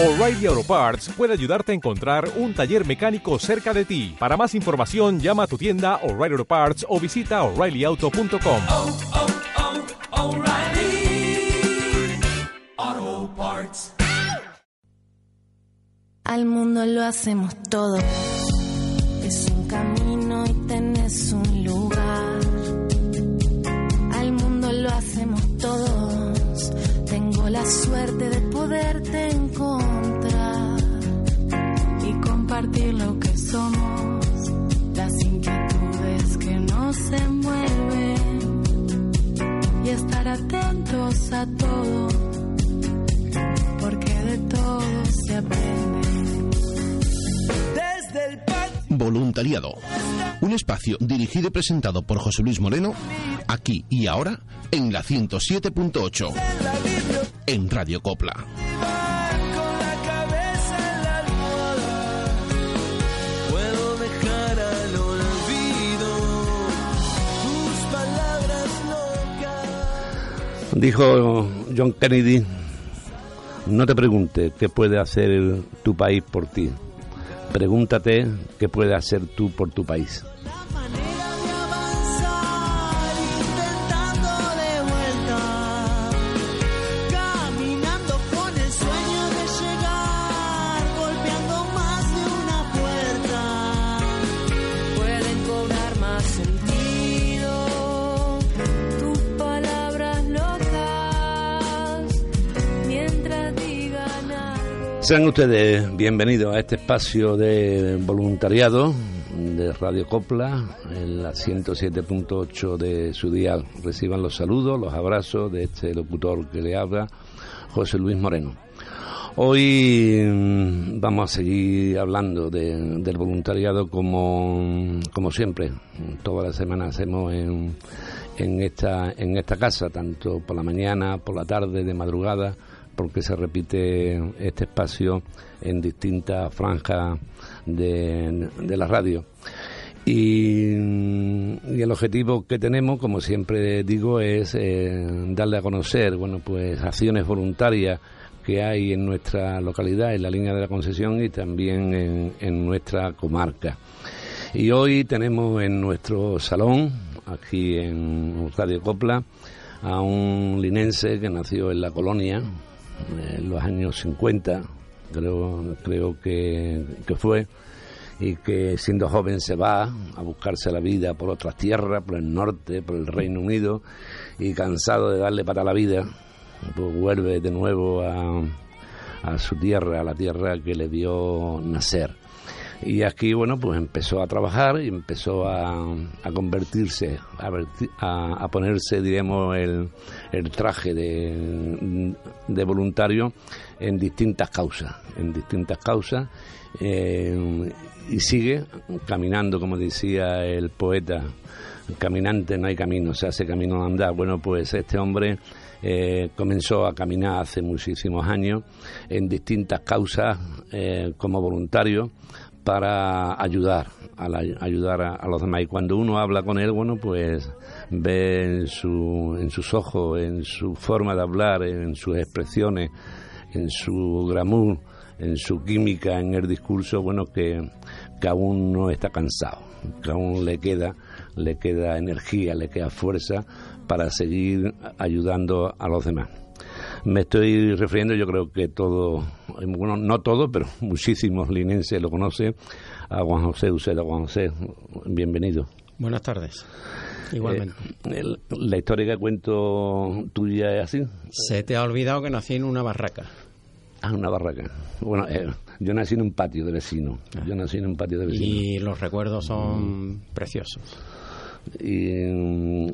O'Reilly Auto Parts puede ayudarte a encontrar un taller mecánico cerca de ti. Para más información, llama a tu tienda O'Reilly Auto Parts o visita oreillyauto.com. oh, oh, Parts. Al mundo lo hacemos todo. Es un camino y tenés un lugar. Al mundo lo hacemos todos. Tengo la suerte de poderte encontrar compartir lo que somos. Las inquietudes que nos envuelven y estar atentos a todo. Porque de todo se aprende. Desde el. Voluntariado. Un espacio dirigido y presentado por José Luis Moreno, aquí y ahora, en la 107.8, en Radio Copla. Dijo John Kennedy, no te preguntes qué puede hacer tu país por ti, pregúntate qué puede hacer tú por tu país. Sean ustedes bienvenidos a este espacio de voluntariado de Radio Copla en la 107.8 de su dial. Reciban los saludos, los abrazos de este locutor que le habla, José Luis Moreno. Hoy mm, vamos a seguir hablando de- del voluntariado como, como siempre. Toda la semana hacemos en, en, esta, en esta casa, tanto por la mañana, por la tarde, de madrugada, porque se repite este espacio en distintas franjas de, la radio. Y, el objetivo que tenemos, como siempre digo, es eh, darle a conocer, bueno, pues acciones voluntarias que hay en nuestra localidad, en la línea de la concesión y también en, en nuestra comarca. Y hoy tenemos en nuestro salón, aquí en Radio Copla, a un linense que nació en la colonia en los años 50, creo, creo que, que fue, y que siendo joven se va a buscarse la vida por otras tierras, por el norte, por el Reino Unido, y cansado de darle para la vida, pues vuelve de nuevo a, a su tierra, a la tierra que le dio nacer. Y aquí, bueno, pues empezó a trabajar y empezó a, a convertirse, a, a- a ponerse, diríamos, el, el traje de, de voluntario en distintas causas, en distintas causas, eh, y sigue caminando, como decía el poeta, caminante no hay camino, se hace camino al andar. Bueno, pues este hombre eh, comenzó a caminar hace muchísimos años en distintas causas eh, como voluntario para ayudar a la- ayudar a, los demás. Y cuando uno habla con él bueno pues ve en, su, en sus ojos en su forma de hablar en sus expresiones en su glamour en su química en el discurso bueno que, que aún no está cansado que aún le queda le queda energía le queda fuerza para seguir ayudando a los demás. Me estoy refiriendo, yo creo que todo, bueno, no todo, pero muchísimos linenses lo conocen, a Juan José Uceda. Juan José, bienvenido. Buenas tardes. Igualmente. Eh, el- la historia que cuento tuya es así. Se te ha olvidado que nací en una barraca. Ah, una barraca. Bueno, eh, yo nací en un patio de vecino. Yo nací en un patio de vecino. Y los recuerdos son preciosos. Y,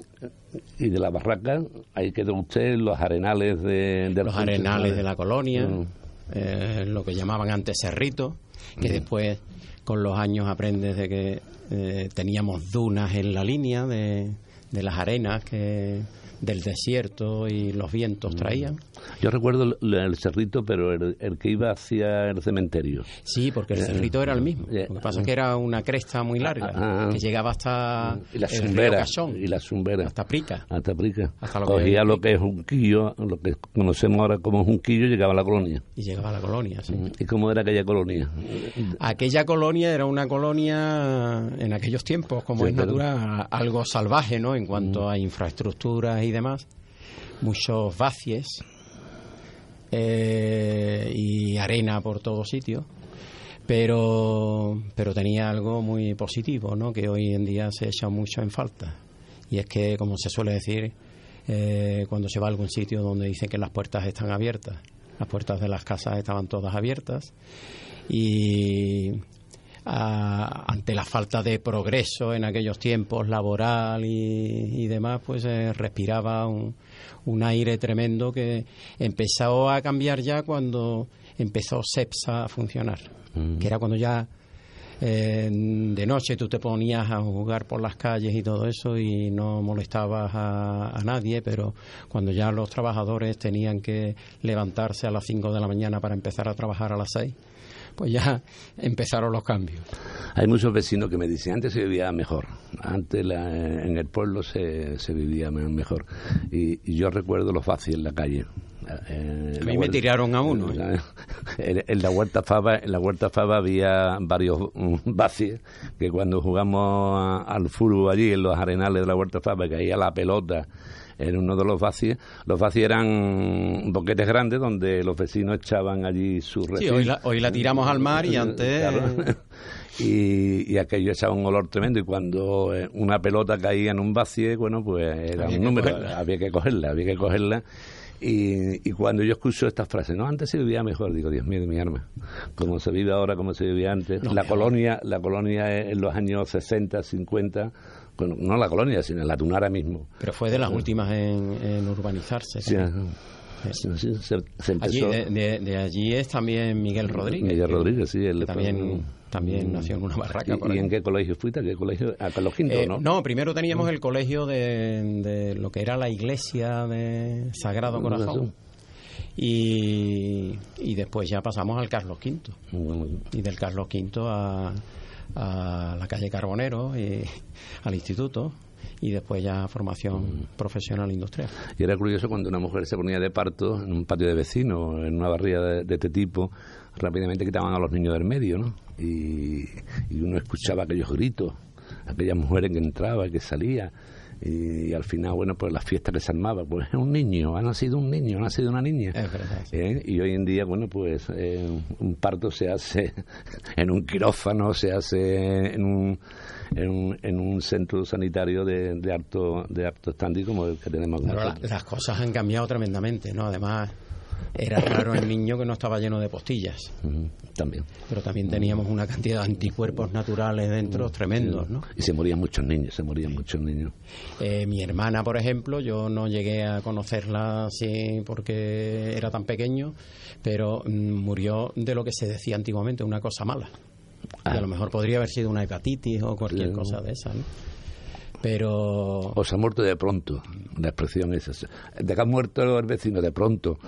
y de la barraca, ahí quedó usted los arenales de, de Los arenales de la colonia, Mm. Eh, lo que llamaban antes cerrito, que después con los años aprendes de que eh, teníamos dunas en la línea de, de las arenas que del desierto y los vientos traían. Yo recuerdo el, el cerrito, pero el, el que iba hacia el cementerio. Sí, porque el cerrito era el mismo. Eh, Lo que pasa es que era una cresta muy larga, Ah, ah. que llegaba hasta Y la zumbera. Y la zumbera. hasta Prica. Hasta Prica. Hasta lo que- Cogía lo que es un quillo, lo que conocemos ahora como un quillo, llegaba a la colonia. Y llegaba a la colonia, sí. ¿Y cómo era aquella colonia? Aquella colonia era una colonia en aquellos tiempos, como Sí, es natural, algo salvaje, ¿no? En cuanto a infraestructuras y demás. Muchos vacies eh, y arena por todos sitios. Pero, pero tenía algo muy positivo, ¿no? Que hoy en día se echa mucho en falta. Y es que, como se suele decir, eh, cuando se va a algún sitio donde dicen que las puertas están abiertas, las puertas de las casas estaban todas abiertas y a- ante la falta de progreso en aquellos tiempos laboral y, y demás, pues se respiraba un, un aire tremendo que empezó a cambiar ya cuando empezó CEPSA a funcionar, que era cuando ya eh, de noche tú te ponías a jugar por las calles y todo eso y no molestabas a, a nadie, pero cuando ya los trabajadores tenían que levantarse a las 5 de la mañana para empezar a trabajar a las 6, pues ya empezaron los cambios. Hay muchos vecinos que me dicen, antes se vivía mejor, antes la- en el pueblo se, se vivía me- mejor. Y, y yo recuerdo los vacios en la calle. Eh, A mí me huerta- tiraron a uno. ¿eh? En, en la huerta Fava, en la huerta Fava había varios mm, vacios que cuando jugamos a- al fútbol allí en los arenales de la huerta Fava caía la pelota en uno de los vacios. Los vacios eran boquetes grandes donde los vecinos echaban allí su Sí, residuo. hoy la, hoy la tiramos al mar y antes... Claro. Y, y aquello echaba un olor tremendo y cuando eh, una pelota caía en un vacío, bueno, pues era Había un número, cogerla. había que cogerla, había que cogerla. Y, y cuando yo escucho estas frases, no, antes se vivía mejor, digo, Dios mío de mi arma, como se vive ahora, como se vivía antes. No, la mejor. colonia, la colonia en los años 60, 50, bueno, no la colonia, sino la Tunara mismo. Pero fue de las últimas en, en urbanizarse. Sí, sí, se, se Allí, empezó- de, de- de allí es también Miguel Rodríguez. Miguel Rodríguez, sí, él también, Mm. también nació en una barraca. ¿Y, por y en qué colegio fuiste? ¿A qué colegio? A Carlos V, Eh, ¿no? primero teníamos el colegio de, de lo que era la iglesia de Sagrado Corazón. Y, y después ya pasamos al Carlos V. Mm, Y del Carlos V a, a la calle Carbonero y al instituto. Y después ya formación profesional industrial. Y era curioso cuando una mujer se ponía de parto en un patio de vecinos, en una barriga de, de este tipo, rápidamente quitaban a los niños del medio, ¿no? Y, y uno escuchaba aquellos gritos, aquellas mujeres que entraban, que salían. Y, al final, bueno, pues la fiesta que se armaba, pues es un niño, ha nacido un niño, ha nacido una niña. Es verdad. ¿Eh? Y hoy en día, bueno, pues eh, un parto se hace en un quirófano, se hace en un, en un, en un centro sanitario de, de alto de alto standing como el que tenemos Pero la- las cosas han cambiado tremendamente, ¿no? Además, era raro el niño que no estaba lleno de postillas. También. Pero también teníamos una cantidad de anticuerpos naturales dentro tremendos, ¿no? Y se morían muchos niños, se morían muchos niños. Eh, mi hermana, por ejemplo, yo no llegué a conocerla así porque era tan pequeño, pero mm, murió de lo que se decía antiguamente, una cosa mala. Y Ah. a lo mejor podría haber sido una hepatitis o cualquier cosa de esa, ¿no? Pero O se ha muerto de pronto, la expresión es esa. De que ha muerto el vecino de pronto.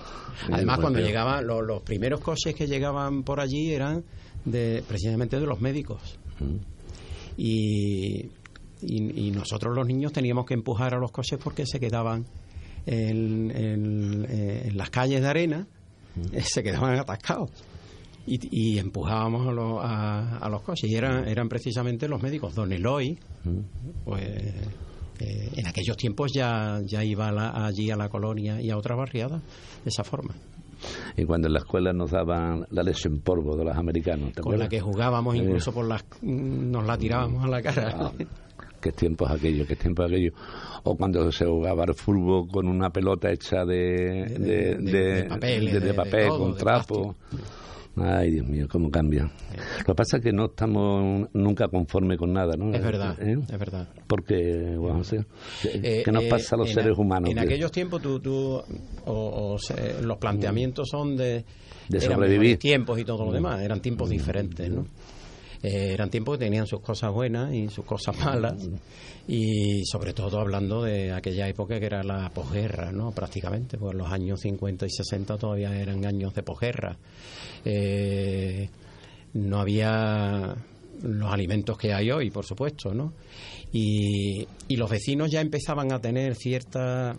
además cuando pues, llegaban, lo- los primeros coches que llegaban por allí eran de precisamente de los médicos. Y, y- y nosotros los niños teníamos que empujar a los coches porque se quedaban en, en- eh, en las calles de arena, se quedaban atascados. Y, y empujábamos a, los- a- a los coches. Y eran, eran precisamente los médicos. Don Eloy, pues eh, en aquellos tiempos ya, ya iba la- allí a la colonia y a otras barriadas de esa forma. Y cuando en la escuela nos daban la leche en polvo de los americanos. ¿te Con la que jugábamos, incluso por las, nos la tirábamos a la cara. Ah, qué tiempos aquellos, qué tiempos aquellos. O cuando se jugaba al fútbol con una pelota hecha de, De- papel, todo, con trapo. Ay, Dios mío, cómo cambia. Lo que pasa es que no estamos nunca conformes con nada, ¿no? Es verdad, ¿Eh? es verdad. Porque, bueno, o sea, ¿qué Eh, nos eh, pasa a los seres a- humanos? En que- aquellos tiempos tú, tú o, o los planteamientos son de, De sobrevivir. tiempos y todo lo demás, eran tiempos diferentes, ¿no? Eh, eran tiempos que tenían sus cosas buenas y sus cosas malas y sobre todo hablando de aquella época que era la posguerra, ¿no? Prácticamente, pues los años 50 y 60 todavía eran años de posguerra. Eh, no había los alimentos que hay hoy, por supuesto, ¿no? Y, y los vecinos ya empezaban a tener cierta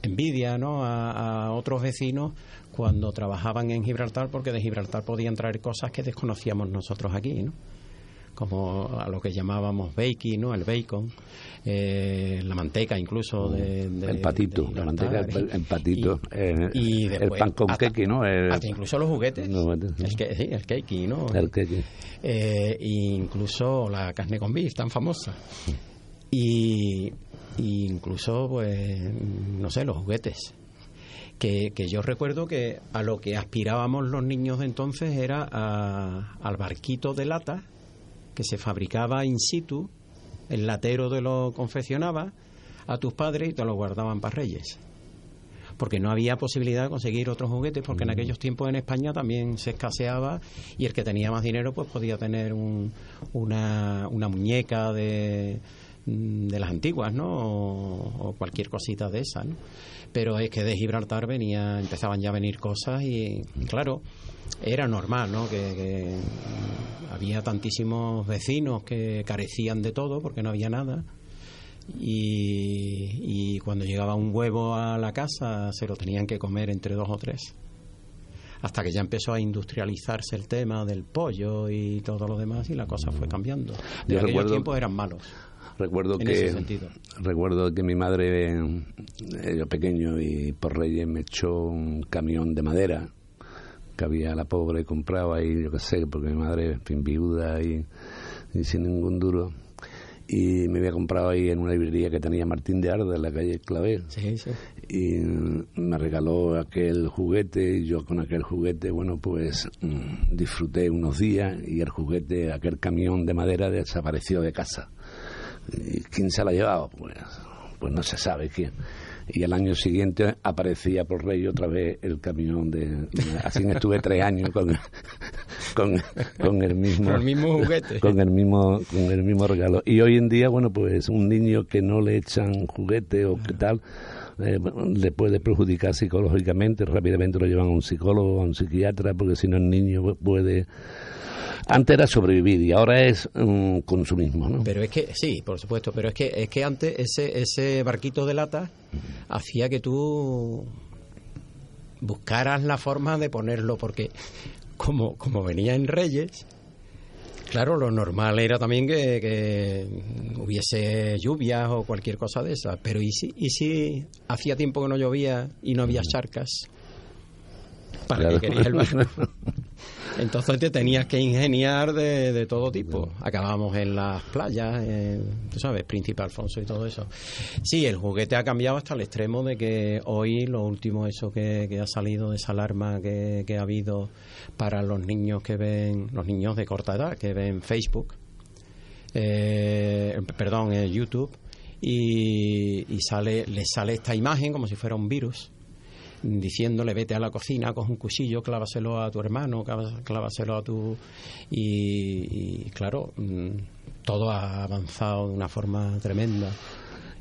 envidia, ¿no? A, a otros vecinos cuando trabajaban en Gibraltar, porque de Gibraltar podían traer cosas que desconocíamos nosotros aquí, ¿no? Como a lo que llamábamos baking, ¿no? El bacon, eh, la manteca incluso de, de- el patito, de la manteca, el, patito, y- eh, y el pan con hasta- ¿no? El, hasta incluso los juguetes, el, que, sí, el cakey, ¿no? el queque. Eh, e incluso la carne con beef tan famosa y, y incluso pues no sé los juguetes que, que yo recuerdo que a lo que aspirábamos los niños de entonces era a- al barquito de lata que se fabricaba in situ el latero te lo confeccionaba a tus padres y te lo guardaban para reyes porque no había posibilidad de conseguir otros juguetes, porque en aquellos tiempos en España también se escaseaba y el que tenía más dinero pues podía tener un- una, una muñeca de, mm, de las antiguas, ¿no? O, o cualquier cosita de esa, ¿no? Pero es que de Gibraltar venía, empezaban ya a venir cosas y, y claro, era normal, ¿no? Que, que, había tantísimos vecinos que carecían de todo porque no había nada y, y cuando llegaba un huevo a la casa se lo tenían que comer entre dos o tres. Hasta que ya empezó a industrializarse el tema del pollo y todo lo demás y la cosa fue cambiando. De Yo aquellos recuerdo- tiempos eran malos. Recuerdo En que ese recuerdo que mi madre, eh, yo pequeño y por Reyes me echó un camión de madera que había la pobre comprado ahí, yo qué sé, porque mi madre, en fin, viuda y, y sin ningún duro. Y me había comprado ahí en una librería que tenía Martín de Arda en la calle Clavel. Sí, sí. y me regaló aquel juguete y yo con aquel juguete bueno pues mm, disfruté unos días y el juguete aquel camión de madera desapareció de casa y quién se la ha llevado pues pues no se sabe quién. Y al año siguiente aparecía por rey otra vez el camión de así estuve tres años con con, con el mismo Con el mismo juguete. con el mismo con el mismo regalo. Y hoy en día bueno pues un niño que no le echan juguete o qué tal eh, le puede perjudicar psicológicamente rápidamente lo llevan a un psicólogo a un psiquiatra porque si no el niño puede antes era sobrevivir y ahora es mm, consumismo ¿no? Pero es que, sí, por supuesto, pero es que, es que antes ese, ese barquito de lata hacía que tú buscaras la forma de ponerlo, porque como, como venía en Reyes, claro, lo normal era también que, que hubiese lluvias o cualquier cosa de esas, pero ¿y si, y si hacía tiempo que no llovía y no había charcas? ¿Para Claro. el? Entonces te tenías que ingeniar de, de todo tipo. Acabamos en las playas, en, tú sabes, Príncipe Alfonso y todo eso. Sí, el juguete ha cambiado hasta el extremo de que hoy lo último eso que, que ha salido de esa alarma que, que ha habido para los niños que ven, los niños de corta edad, que ven Facebook, eh, perdón, eh, YouTube, y, y sale, le sale esta imagen como si fuera un virus diciéndole vete a la cocina, coge un cuchillo, clávaselo a tu hermano, clávaselo a tu... Y, y, claro, mm, todo ha avanzado de una forma tremenda.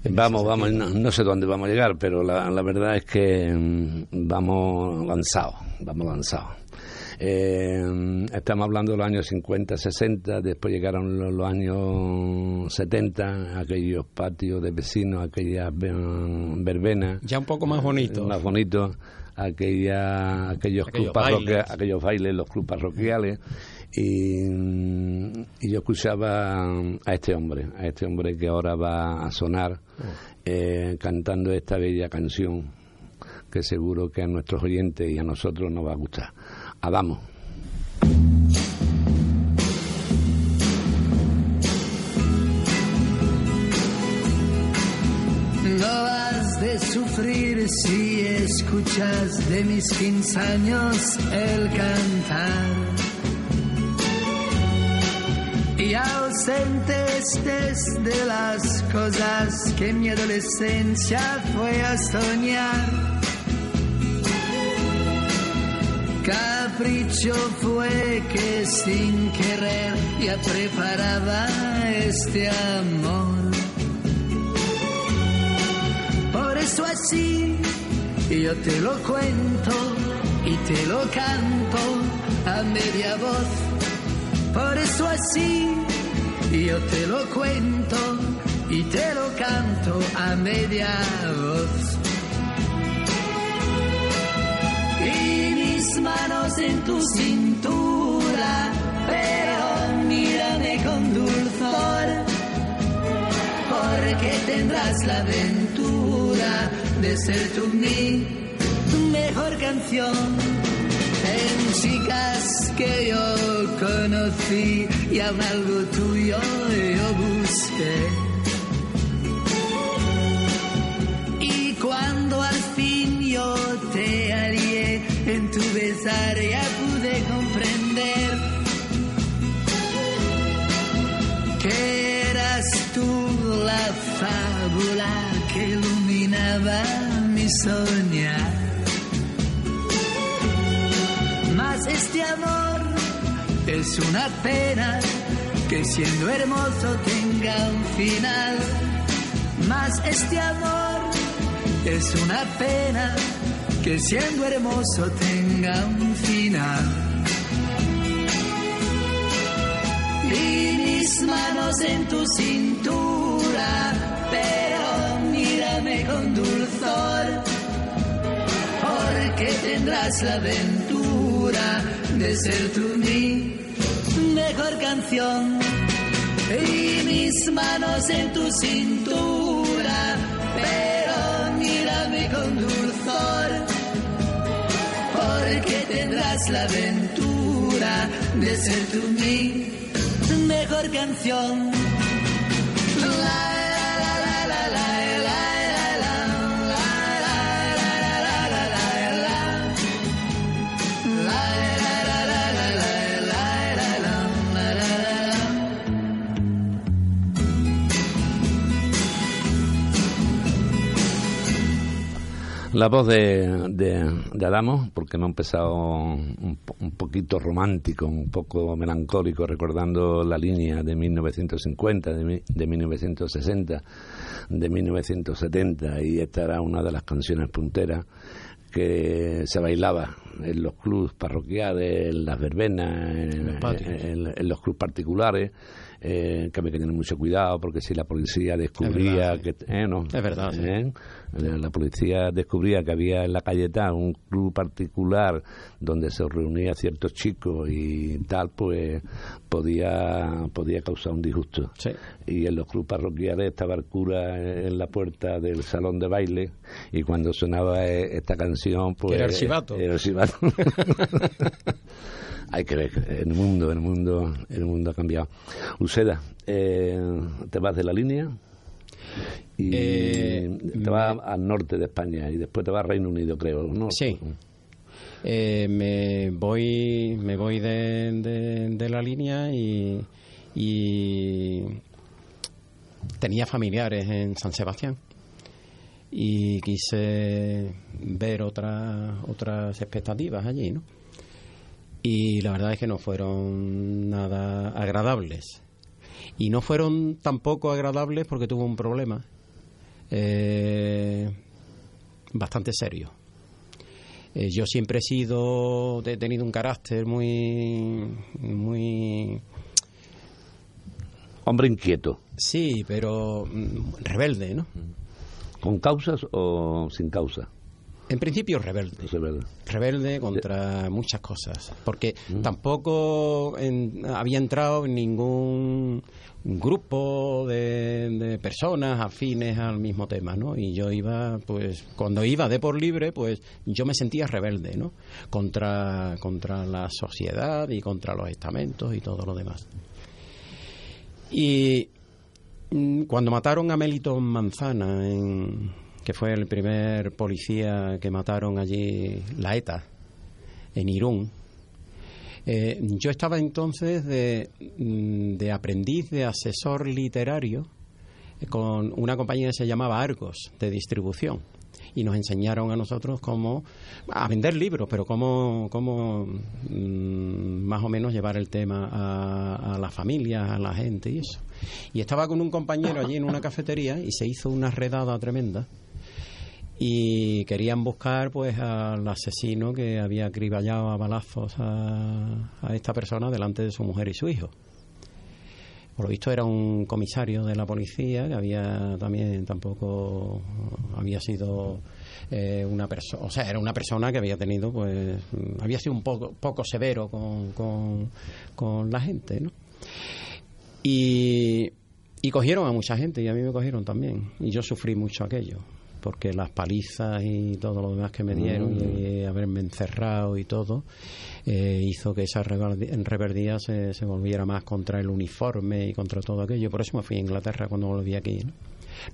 En Vamos, vamos, no sé dónde vamos a llegar, pero la, la verdad es que mm, vamos lanzados, vamos lanzados. Eh, estamos hablando de los años 50, 60, después llegaron los, los años 70, aquellos patios de vecinos, aquellas verbenas. Ya un poco más bonito. Más bonito, aquella, aquellos, Aquellos bailes. aquellos bailes, los clubes parroquiales. Y, y yo escuchaba a este hombre, a este hombre que ahora va a sonar eh, cantando esta bella canción que seguro que a nuestros oyentes y a nosotros nos va a gustar. Adamo. No has de sufrir si escuchas de mis 15 años el cantar. Y ausente estés de las cosas que mi adolescencia fue a soñar. Capricho fue que sin querer ya preparaba este amor. Por eso así yo te lo cuento y te lo canto a media voz. Por eso así yo te lo cuento y te lo canto a media voz. Mis manos en tu cintura, pero mírame con dulzor, porque tendrás la aventura de ser tú mi mejor canción. En chicas que yo conocí y aún algo tuyo yo busqué. Y cuando al fin ya pude comprender que eras tú la fábula que iluminaba mi soñar. Mas este amor es una pena que siendo hermoso tenga un final. Mas este amor es una pena que siendo hermoso tenga un final. Mis manos en tu cintura, pero mírame con dulzor, porque tendrás la aventura de ser tú mi mejor canción. Y mis manos en tu cintura, porque tendrás la aventura de ser tú mi mejor canción. La voz de, de, de Adamo, porque me ha empezado un, un poquito romántico, un poco melancólico, recordando la línea de 1950, de, de 1960, de 1970, y esta era una de las canciones punteras que se bailaba en los clubs parroquiales, en las verbenas, en, los patios. en- en los clubs particulares, eh, que había que tener mucho cuidado porque si la policía descubría verdad, que... eh, no, Es verdad, sí. ¿Eh? La policía descubría que había en la calle tal un club particular donde se reunía ciertos chicos y tal, pues podía podía causar un disgusto. Sí. Y en los clubes parroquiales estaba el cura en la puerta del salón de baile y cuando sonaba eh, esta canción, pues Era el chivato. Era el chivato. Hay que ver, el mundo, el mundo, el mundo ha cambiado. Useda, eh, ¿te vas de la línea? Y Eh, te vas al norte de España y después te vas a Reino Unido, creo, ¿no? Sí. Eh, me voy me voy de, de- de la línea y, y tenía familiares en San Sebastián y quise ver otras otras expectativas allí, ¿no? Y la verdad es que no fueron nada agradables. Y no fueron tampoco agradables porque tuve un problema eh, bastante serio. Eh, yo siempre he sido, he tenido un carácter muy, muy, Hombre inquieto, sí, pero mm, rebelde, ¿no? ¿con causas o sin causa? En principio rebelde. Rebelde contra muchas cosas, porque tampoco en- había entrado en ningún grupo de, de personas afines al mismo tema, ¿no? Y yo iba, pues, cuando iba de por libre, pues, yo me sentía rebelde, ¿no? Contra, contra la sociedad y contra los estamentos y todo lo demás. Y mm, cuando mataron a Meliton Manzana, en- que fue el primer policía que mataron allí, la ETA, en Irún, eh, yo estaba entonces de, mm, de aprendiz de asesor literario con una compañía que se llamaba Argos, de distribución. y nos enseñaron a nosotros cómo a vender libros, pero cómo, cómo mm, más o menos llevar el tema a, a las familias, a la gente y eso. Y estaba con un compañero allí en una cafetería y se hizo una redada tremenda y querían buscar pues al asesino que había acriballado a balazos a, a esta persona delante de su mujer y su hijo. Por lo visto era un comisario de la policía que había también tampoco había sido eh, una persona, o sea, era una persona que había tenido, pues, había sido un poco, poco severo con, con, con la gente, ¿no? Y, y cogieron a mucha gente y a mí me cogieron también. Y yo sufrí mucho aquello, porque las palizas y todo lo demás que me dieron y haberme encerrado y todo eh, hizo que esa rebeldía se, se volviera más contra el uniforme y contra todo aquello. Por eso me fui a Inglaterra cuando volví aquí. ¿no?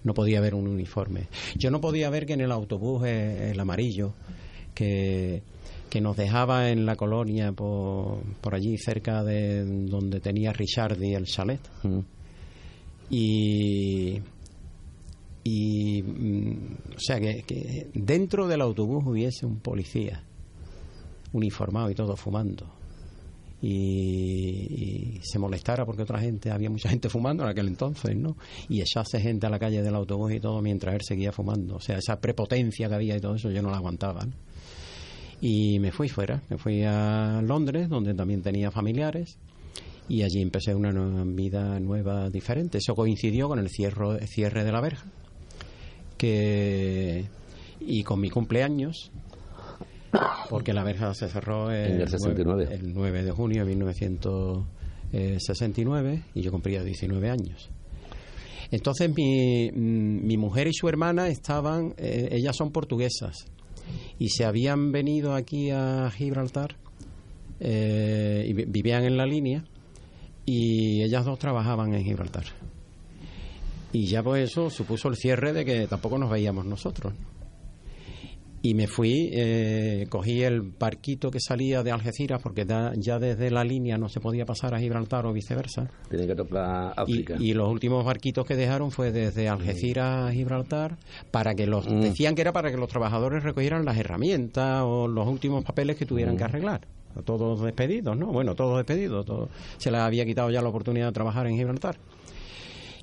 no podía ver un uniforme. Yo no podía ver que en el autobús eh, el amarillo que, que nos dejaba en la colonia por, por allí cerca de donde tenía Richardi el chalet. Y y mm, o sea que, dentro del autobús hubiese un policía uniformado y todo fumando. Y, y se molestara porque otra gente había mucha gente fumando en aquel entonces no y echase gente a la calle del autobús y todo mientras él seguía fumando. O sea esa prepotencia que había y todo eso yo no la aguantaba y me fui fuera me fui a Londres donde también tenía familiares y allí empecé una nueva vida nueva diferente. Eso coincidió con el cierre, cierre de la verja que y con mi cumpleaños porque la verja se cerró el, En el 69. 9, el 9 de junio de 1969 y yo cumplía 19 años. Entonces mi, mm, mi mujer y su hermana estaban, eh, ellas son portuguesas y se habían venido aquí a Gibraltar eh, y vi- vivían en la línea y ellas dos trabajaban en Gibraltar. Y ya pues eso supuso el cierre de que tampoco nos veíamos nosotros. Y me fui, eh, cogí el barquito que salía de Algeciras, porque da- ya desde la línea no se podía pasar a Gibraltar o viceversa. Tiene que tocar Y, África. y los últimos barquitos que dejaron fue desde Algeciras a Gibraltar, para que los Mm. decían que era para que los trabajadores recogieran las herramientas o los últimos papeles que tuvieran Mm. que arreglar. Todos despedidos, ¿no? Bueno, todos despedidos. todo- se les había quitado ya la oportunidad de trabajar en Gibraltar.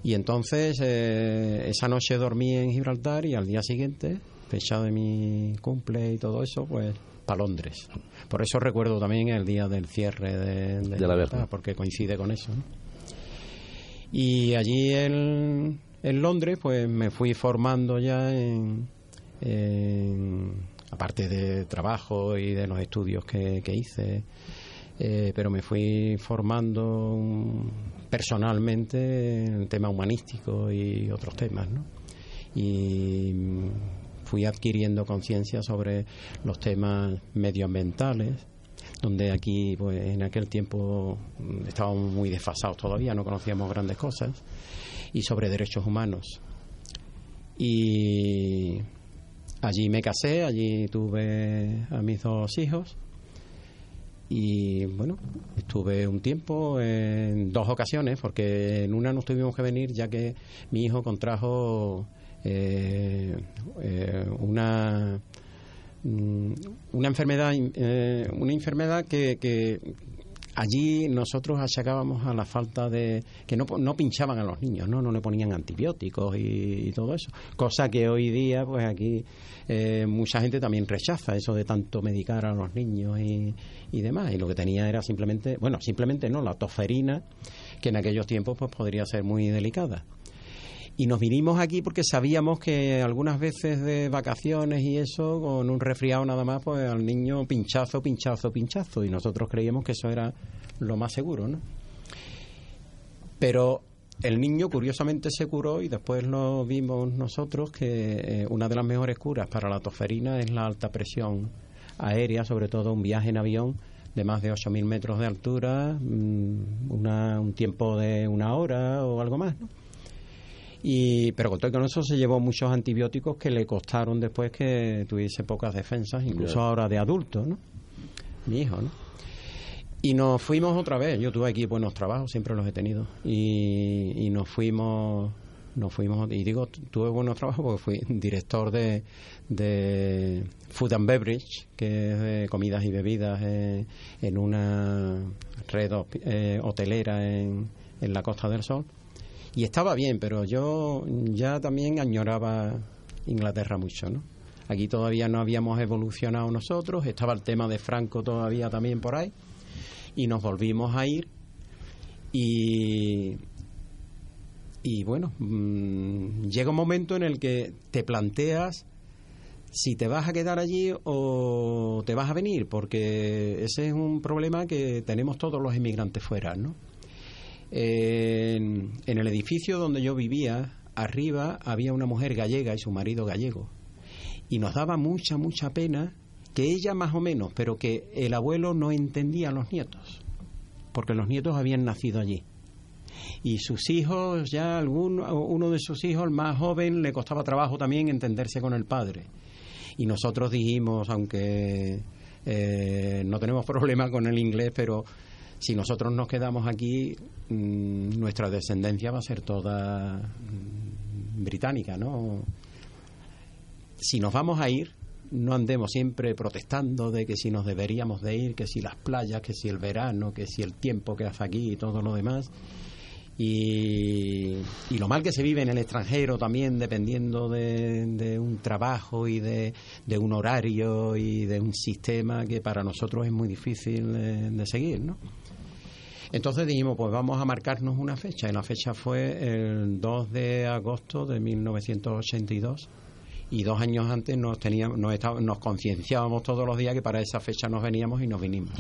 Y entonces eh, esa noche dormí en Gibraltar y al día siguiente, fecha de mi cumple y todo eso, pues para Londres. Por eso recuerdo también el día del cierre de, De la verja. porque coincide con eso. ¿no? Y allí en, en Londres, pues me fui formando ya en, en- aparte de trabajo y de los estudios que, que hice, eh, pero me fui formando personalmente en el tema humanístico y otros temas, ¿no? Y fui adquiriendo conciencia sobre los temas medioambientales, donde aquí, pues en aquel tiempo mm, estábamos muy desfasados todavía, no conocíamos grandes cosas, y sobre derechos humanos. Y allí me casé, allí tuve a mis dos hijos. Y bueno, estuve un tiempo en dos ocasiones, porque en una nos tuvimos que venir ya que mi hijo contrajo eh, eh, una mm, una enfermedad eh, una enfermedad que, que allí nosotros achacábamos a la falta de que no, no pinchaban a los niños no no le ponían antibióticos y, y todo eso. Cosa que hoy día pues aquí eh, mucha gente también rechaza eso de tanto medicar a los niños y, y demás. Y lo que tenía era simplemente bueno simplemente no la tosferina que en aquellos tiempos pues podría ser muy delicada y nos vinimos aquí porque sabíamos que algunas veces de vacaciones y eso, con un resfriado nada más, pues al niño pinchazo, pinchazo, pinchazo. Y nosotros creíamos que eso era lo más seguro, ¿no? Pero el niño curiosamente se curó y después lo vimos nosotros que eh, una de las mejores curas para la tosferina es la alta presión aérea, sobre todo un viaje en avión de más de 8.000 metros de altura, mm, una- un tiempo de una hora o algo más, ¿no? Y, pero con todo con eso se llevó muchos antibióticos que le costaron después que tuviese pocas defensas, incluso ahora de adulto, ¿no? Mi hijo, ¿no? Y nos fuimos otra vez. Yo tuve aquí buenos trabajos, siempre los he tenido. Y, y nos fuimos Nos fuimos, y digo, tu- tuve buenos trabajos porque fui director de, de Food and Beverage, que es de comidas y bebidas eh, en una red eh, hotelera en, en la Costa del Sol. Y estaba bien, pero yo ya también añoraba Inglaterra mucho, ¿no? Aquí todavía no habíamos evolucionado nosotros, estaba el tema de Franco todavía también por ahí, y nos volvimos a ir. Y, y bueno, mm, llega un momento en el que te planteas si te vas a quedar allí o te vas a venir, porque ese es un problema que tenemos todos los inmigrantes fuera, ¿no? En, el edificio donde yo vivía, arriba había una mujer gallega y su marido gallego. Y nos daba mucha, mucha pena que ella más o menos, pero que el abuelo no entendía a los nietos, porque los nietos habían nacido allí. Y sus hijos, ya alguno, uno de sus hijos, el más joven, le costaba trabajo también entenderse con el padre. Y nosotros dijimos, aunque eh, no tenemos problema con el inglés, pero si nosotros nos quedamos aquí, mm, nuestra descendencia va a ser toda mm, británica, ¿no? Si nos vamos a ir, no andemos siempre protestando de que si nos deberíamos de ir, que si las playas, que si el verano, que si el tiempo que hace aquí y todo lo demás. Y, y lo mal que se vive en el extranjero también, dependiendo de, un trabajo y de, de un horario y de un sistema que para nosotros es muy difícil de, de seguir, ¿no? Entonces dijimos, pues vamos a marcarnos una fecha. Y la fecha fue el 2 de agosto de 1982. Y dos años antes nos, teníamos, nos, estábamos- nos concienciábamos todos los días que para esa fecha nos veníamos y nos vinimos.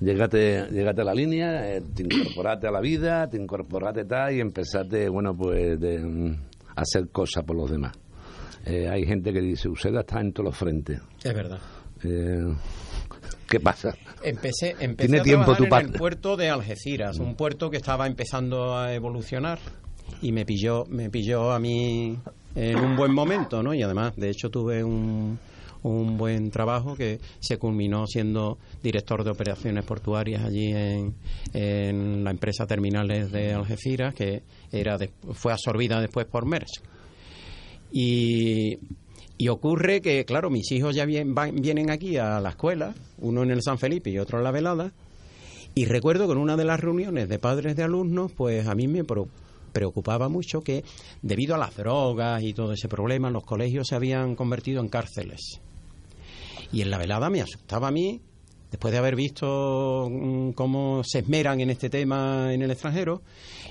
Llegate, llegate a la línea, eh, te incorporaste a la vida, te incorporaste tal y empezaste, bueno, pues de, mm, a hacer cosas por los demás. Eh, hay gente que dice, usted está en todos los frentes. Es verdad. Eh, ¿Qué pasa? Empecé, empecé Tiene a tiempo trabajar tu en el puerto de Algeciras, un puerto que estaba empezando a evolucionar y me pilló, me pilló a mí en un buen momento, ¿no? Y además, de hecho, tuve un, un buen trabajo que se culminó siendo director de operaciones portuarias allí en, en la empresa Terminales de Algeciras, que era de- fue absorbida después por Maersk. Y, y ocurre que, claro, mis hijos ya vienen aquí a la escuela, uno en el San Felipe y otro en la Velada, y recuerdo que en una de las reuniones de padres de alumnos, pues a mí me preocupaba mucho que debido a las drogas y todo ese problema, los colegios se habían convertido en cárceles. Y en la velada me asustaba a mí, después de haber visto mm, cómo se esmeran en este tema en el extranjero,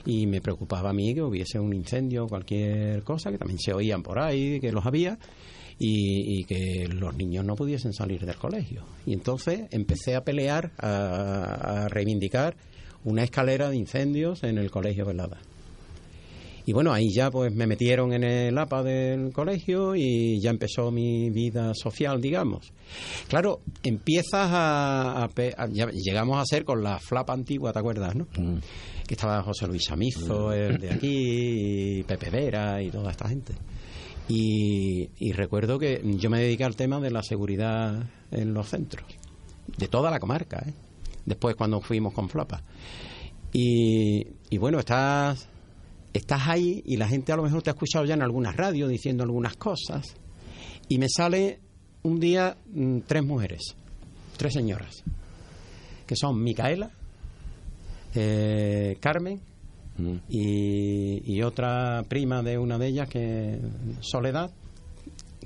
y me preocupaba a mí que hubiese un incendio o cualquier cosa, que también se oían por ahí, que los había, y, y que los niños no pudiesen salir del colegio. Y entonces empecé a pelear, a, a reivindicar una escalera de incendios en el colegio Velada. Y bueno, ahí ya pues me metieron en el APA del colegio y ya empezó mi vida social, digamos. Claro, empiezas a... a pe- a- ya llegamos a ser con la flapa antigua, ¿te acuerdas, no? Que estaba José Luis Samizo, el de aquí, y Pepe Vera y toda esta gente. Y, y recuerdo que yo me dediqué al tema de la seguridad en los centros, de toda la comarca, ¿eh? después cuando fuimos con Flapa. Y, y bueno, estás, estás ahí y la gente a lo mejor te ha escuchado ya en algunas radios diciendo algunas cosas. Y me sale un día mm, tres mujeres, tres señoras, que son Micaela, eh, Carmen Mm. y, y otra prima de una de ellas, que Soledad,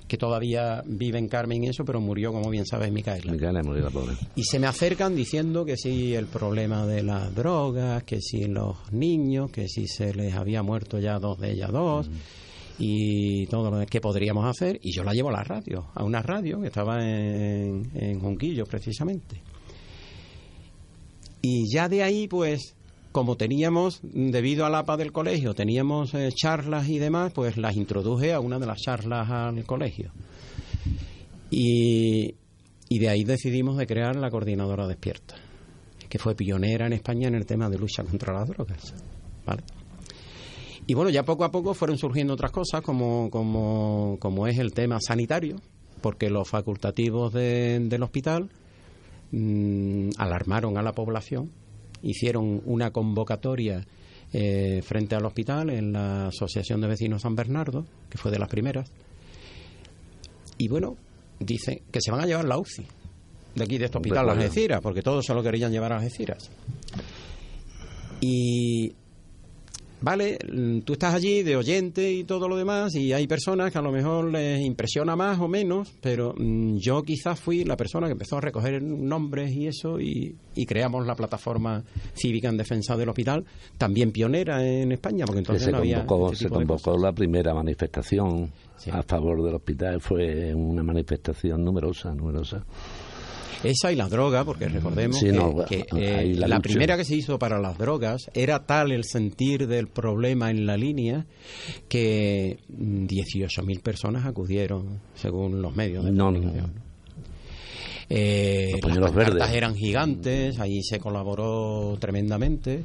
que todavía vive en Carmen y eso, pero murió, como bien sabes, Micaela. Micaela murió la pobre. Y se me acercan diciendo que si el problema de las drogas, que si los niños, que si se les había muerto ya dos de ellas dos, y todo lo que podríamos hacer. Y yo la llevo a la radio, a una radio que estaba en, en Junquillo precisamente. Y ya de ahí, pues, como teníamos, debido al APA del colegio, teníamos eh, charlas y demás, pues las introduje a una de las charlas al colegio. Y, y de ahí decidimos de crear la coordinadora despierta, que fue pionera en España en el tema de lucha contra las drogas. Y bueno, ya poco a poco fueron surgiendo otras cosas, como, como, como es el tema sanitario, porque los facultativos de- del hospital mm, alarmaron a la población, hicieron una convocatoria eh, frente al hospital en la Asociación de Vecinos San Bernardo, que fue de las primeras. Y bueno, dicen que se van a llevar la UCI de aquí de este hospital, las Recuerdo. Algeciras, porque todos se lo querían llevar a Algeciras. Y Vale, mm, tú estás allí de oyente y todo lo demás y hay personas que a lo mejor les impresiona más o menos, pero mm, yo quizás fui la persona que empezó a recoger nombres y eso y, y creamos la plataforma cívica en defensa del hospital, también pionera en España, porque Que entonces se no había convocó, este se convocó la primera manifestación Sí. a favor del hospital. Fue una manifestación numerosa, numerosa. Esa y la droga, porque recordemos Sí, que, no, que, ahí eh, la la, lucha. primera que se hizo para las drogas era tal el sentir del problema en la línea que mm, 18.000 personas acudieron, según los medios de No, no. Eh, Los las eran gigantes, ahí se colaboró tremendamente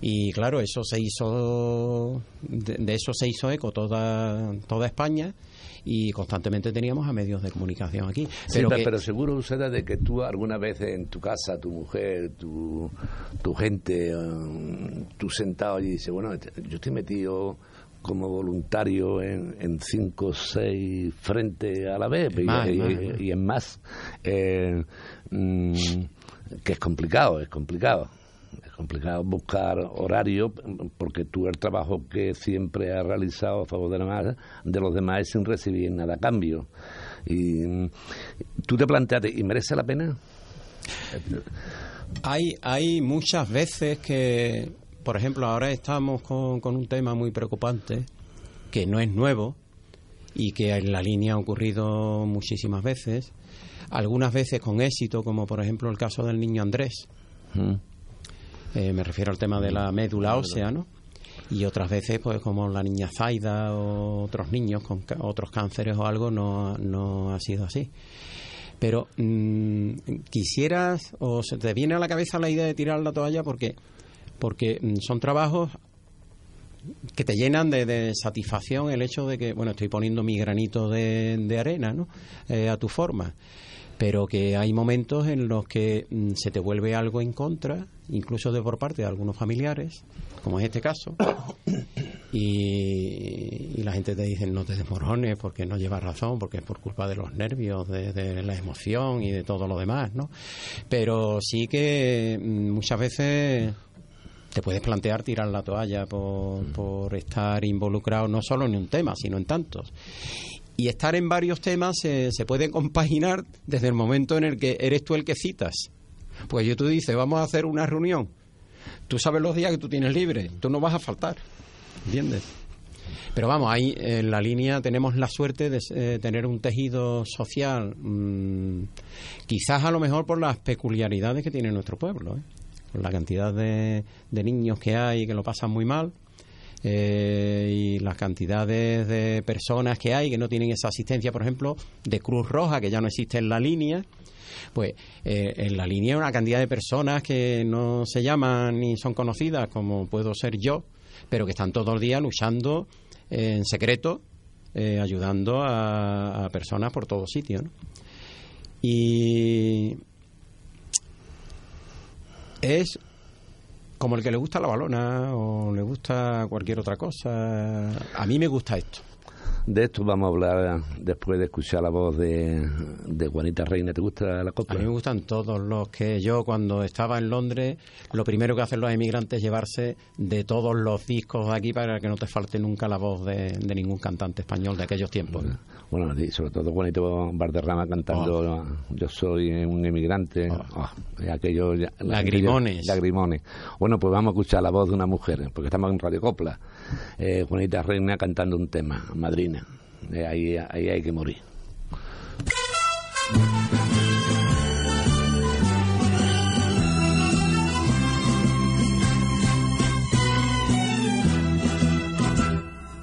y claro, eso se hizo, de, de eso se hizo eco toda, toda España y constantemente teníamos a medios de comunicación aquí. Sí, pero, que- pero seguro, Lucera, de que tú alguna vez en tu casa, tu mujer, tu, tu gente, eh, tú sentado allí y dices, bueno, yo estoy metido como voluntario en, en cinco o seis frentes a la vez y, más, y- más, y- más. y en más, eh, mm, que es complicado, es complicado. Complicado buscar horario porque tú el trabajo que siempre has realizado a favor de, la demás, de los demás es sin recibir nada a cambio. Y tú te planteaste, ¿y merece la pena? Hay, hay muchas veces que, por ejemplo, ahora estamos con, con un tema muy preocupante, que no es nuevo y que en la línea ha ocurrido muchísimas veces, algunas veces con éxito, como por ejemplo el caso del niño Andrés, Mm. Eh, me refiero al tema de la médula ósea, ¿no? Y otras veces, pues como la niña Zaida o otros niños con otros cánceres o algo, no, no ha sido así. Pero mm, quisieras o se te viene a la cabeza la idea de tirar la toalla porque porque mm, son trabajos que te llenan de, de satisfacción el hecho de que bueno estoy poniendo mi granito de, de arena ¿no? Eh, a tu forma pero que hay momentos en los que mm, se te vuelve algo en contra incluso de por parte de algunos familiares como es este caso y, y la gente te dice no te desmorones porque no llevas razón, porque es por culpa de los nervios, de, de la emoción y de todo lo demás, ¿no? Pero sí que mm, muchas veces te puedes plantear tirar la toalla por, por estar involucrado no solo en un tema, sino en tantos. Y estar en varios temas se, se puede compaginar desde el momento en el que eres tú el que citas. Pues yo tú dices, vamos a hacer una reunión. Tú sabes los días que tú tienes libre, tú no vas a faltar. ¿Entiendes? Pero vamos, ahí en la línea tenemos la suerte de eh, tener un tejido social, mm, quizás a lo mejor por las peculiaridades que tiene nuestro pueblo, ¿eh? por la cantidad de, de niños que hay que lo pasan muy mal. eh, y las cantidades de personas que hay que no tienen esa asistencia, por ejemplo, de Cruz Roja, que ya no existe en la línea, pues eh, en la línea una cantidad de personas que no se llaman ni son conocidas, como puedo ser yo, pero que están todos los días luchando en secreto, eh, ayudando a, personas por todos sitios. ¿no? Y es como el que le gusta la balona o le gusta cualquier otra cosa. A mí me gusta esto. De esto vamos a hablar después de escuchar la voz de, de Juanita Reina. ¿Te gusta la A mí copla? me gustan todos los que yo cuando estaba en Londres, lo primero que hacen los emigrantes es llevarse de todos los discos de aquí para que no te falte nunca la voz de, de ningún cantante español de aquellos tiempos. ¿no? Bueno, y sobre todo Juanito Valderrama cantando Yo soy un emigrante. Ah, y aquello, Lagrimones. lagrimones. Bueno, pues vamos a escuchar la voz de una mujer, porque estamos en Radio Copla. Eh, Juanita Reina cantando un tema, Eh, ahí, ahí hay que morir.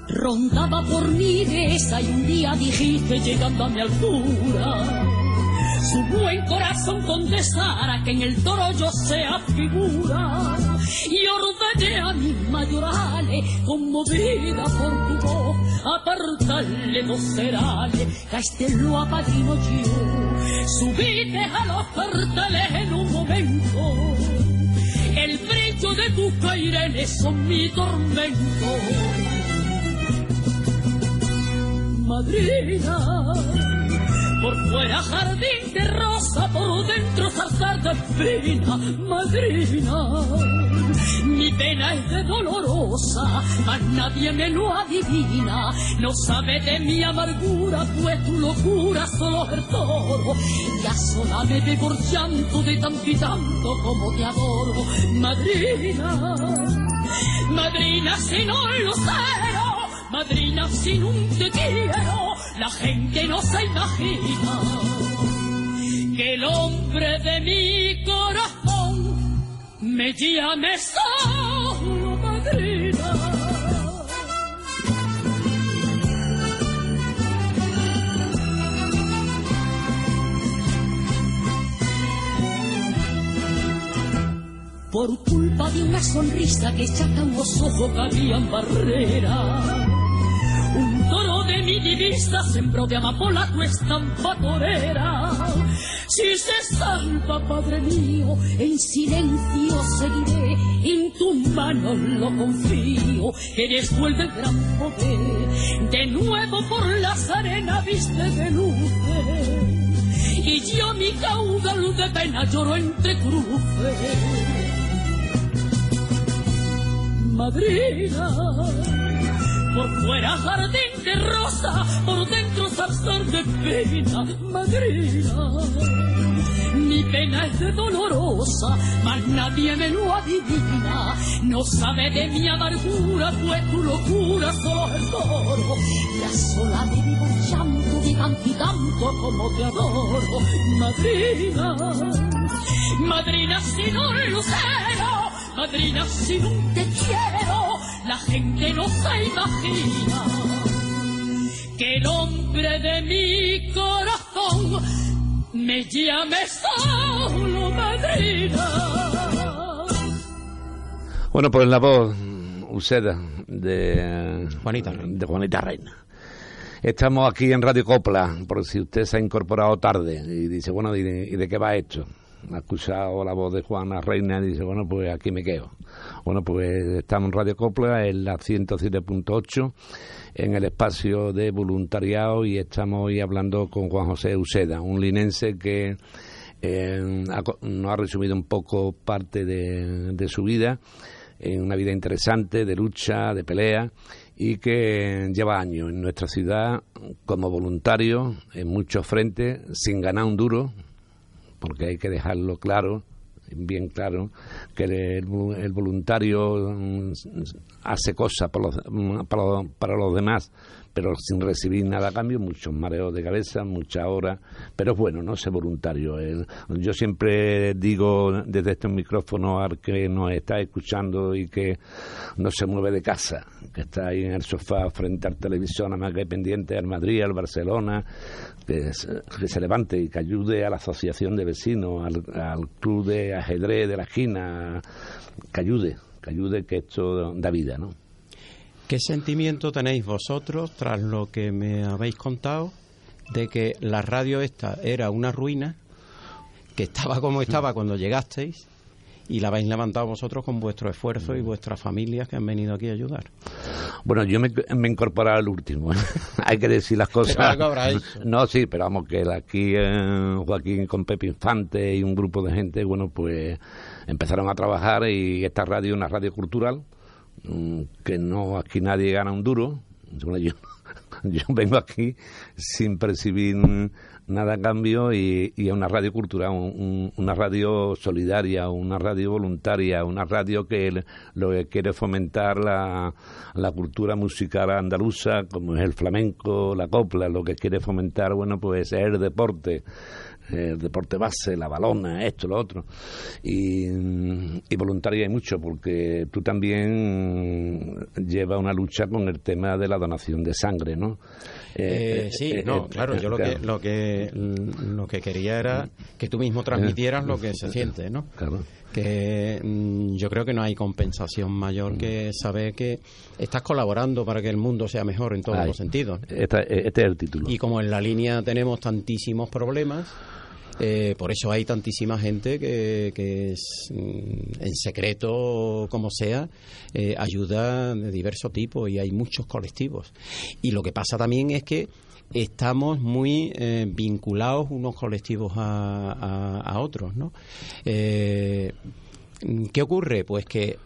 Rondaba por mi mesa y un día dijiste llegando a mi altura. Su buen corazón contestara que en el toro yo sea figura. Y ordené a mis mayorales, conmovida por tu voz, apartarle dos cerales, que a este apadrino yo. Subite a los en un momento. El brillo de tus cairenes son mi tormento. Madrina, por fuera jardín de rosa, por dentro zarzar de espina, madrina. Mi pena es de dolorosa, mas nadie me lo adivina. No sabe de mi amargura, pues tu locura solo el toro. Y a sola me bebo el llanto de tanto y tanto como te adoro, madrina. Madrina, si no lo cero, madrina, sin un te la gente no se imagina que el hombre de mi corazón me llame solo madrina. Por culpa de una sonrisa que echaban los ojos que habían barrera. Divisa sembró de amapola tu estampa torera. Si se salva, Padre mío, en silencio seguiré, en tu mano lo confío, que desvuelve el gran poder. De nuevo por las arenas viste de luces, y yo mi caudal de pena lloro entre cruces. Madrina, por fuera jardín rosa, por dentro zarzar de pena, madrina. Mi pena es dolorosa, mas nadie me lo adivina. No sabe de mi amargura, pues tu locura solo es toro. Y a sola de mi llanto de y tanto como te adoro, madrina. Madrina, si no lucero, madrina, si no te quiero, la gente no se imagina que el hombre de mi corazón me llame solo madrina. Bueno, pues la voz Useda de Juanita Reina. de Juanita Reina. Estamos aquí en Radio Copla, por si usted se ha incorporado tarde y dice, bueno, ¿y de, y de qué va esto? Ha escuchado la voz de Juana Reina y dice, bueno, pues aquí me quedo. Bueno, pues estamos en Radio Copla, en la 107.8, en el espacio de voluntariado y estamos hoy hablando con Juan José Useda, un linense que eh, ha nos ha resumido un poco parte de, de su vida, en una vida interesante, de lucha, de pelea, y que lleva años en nuestra ciudad como voluntario en muchos frentes, sin ganar un duro, porque hay que dejarlo claro, bien claro, que el, el voluntario mm, hace cosas por los- mm, para, para los demás, pero sin recibir nada a cambio, muchos mareos de cabeza, muchas horas, pero es bueno, no ser voluntario. El- yo siempre digo desde este micrófono al que nos está escuchando y que no se mueve de casa, que está ahí en el sofá frente al televisor, nada más que pendiente al Madrid, al Barcelona, que que se levante y que ayude a la asociación de vecinos, al, al club de ajedrez de la esquina, que ayude, que ayude que esto da vida, ¿no? ¿Qué sentimiento tenéis vosotros tras lo que me habéis contado de que la radio esta era una ruina, que estaba como estaba cuando llegasteis y la habéis levantado vosotros con vuestro esfuerzo y vuestras familias que han venido aquí a ayudar? Bueno, yo me, me al último. Hay que decir las cosas. Algo. No, sí, pero vamos, que aquí eh, Joaquín con Pepe Infante y un grupo de gente, bueno, pues empezaron a trabajar y esta radio es una radio cultural, mm, que no aquí nadie gana un duro. Yo, vengo aquí sin percibir nada a cambio y, y es una radio cultural, un- un- una radio solidaria, una radio voluntaria, una radio que lo que quiere fomentar la, la cultura musical andaluza, como es el flamenco, la copla, lo que quiere fomentar, bueno, pues es el deporte, el deporte base, la balona, esto, lo otro. Y, y voluntaria hay mucho, porque tú también llevas una lucha con el tema de la donación de sangre, ¿no? Eh, Eh, sí, eh, no, eh, claro, yo lo claro. que, lo que lo que quería era que tú mismo transmitieras lo que se siente, ¿no? Claro. que mm, yo creo que no hay compensación mayor que saber que estás colaborando para que el mundo sea mejor en todos Ay, los sentidos. esta- este es el título. Y como en la línea tenemos tantísimos problemas, Eh, por eso hay tantísima gente que, que es, mm, en secreto, como sea, eh, ayuda de diverso tipo y hay muchos colectivos. Y lo que pasa también es que estamos muy eh, vinculados unos colectivos a, a- a otros, ¿no? ¿Qué ocurre? Pues que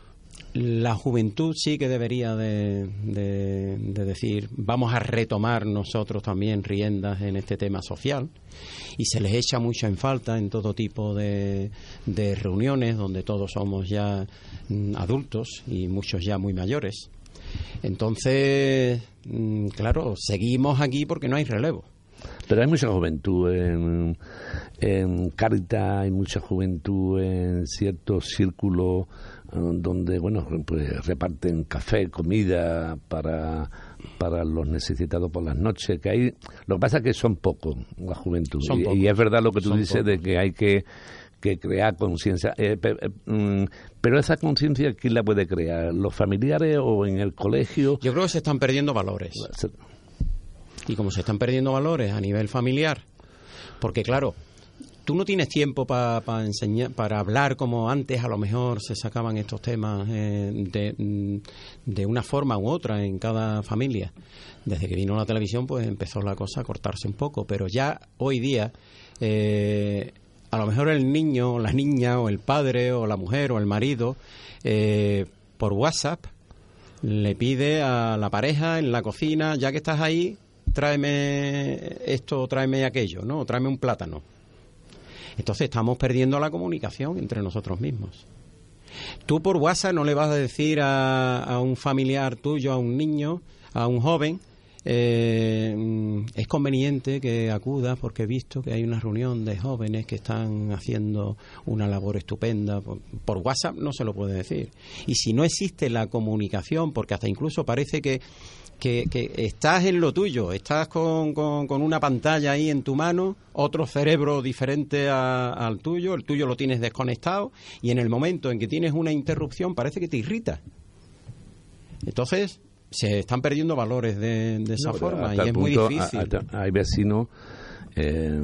la juventud sí que debería de, de- de decir vamos a retomar nosotros también riendas en este tema social y se les echa mucho en falta en todo tipo de, de reuniones donde todos somos ya mm, adultos y muchos ya muy mayores. Entonces, mm, claro, seguimos aquí porque no hay relevo. Pero hay mucha juventud en, en Cáritas, hay mucha juventud en ciertos círculos donde, bueno, pues reparten café, comida para, para los necesitados por las noches. que hay Lo que pasa es que son pocos la juventud. Son y, pocos. y es verdad lo que tú Son dices de que hay que que crear conciencia. Eh, pe- eh, mm, pero esa conciencia, ¿quién la puede crear? ¿Los familiares o en el colegio? Yo creo que se están perdiendo valores. Y como se están perdiendo valores a nivel familiar, porque claro, tú no tienes tiempo para enseñar, para hablar como antes a lo mejor se sacaban estos temas eh, de, mm, de una forma u otra en cada familia. Desde que vino la televisión, pues empezó la cosa a cortarse un poco, pero ya hoy día eh, a lo mejor el niño, o la niña, o el padre, o la mujer, o el marido, eh, por WhatsApp le pide a la pareja en la cocina, ya que estás ahí, tráeme esto, tráeme aquello, ¿no? Tráeme un plátano. Entonces estamos perdiendo la comunicación entre nosotros mismos. Tú por WhatsApp no le vas a decir a, un familiar tuyo, a un niño, a un joven, eh, mm, es conveniente que acudas porque he visto que hay una reunión de jóvenes que están haciendo una labor estupenda. Por, por WhatsApp no se lo puede decir. Y si no existe la comunicación, porque hasta incluso parece que, que, que estás en lo tuyo, estás con, con- con una pantalla ahí en tu mano, otro cerebro diferente a- al tuyo, el tuyo lo tienes desconectado y en el momento en que tienes una interrupción parece que te irrita. Entonces, se están perdiendo valores de, de esa No, forma y es el muy punto, difícil. a- a- hay vecinos, eh,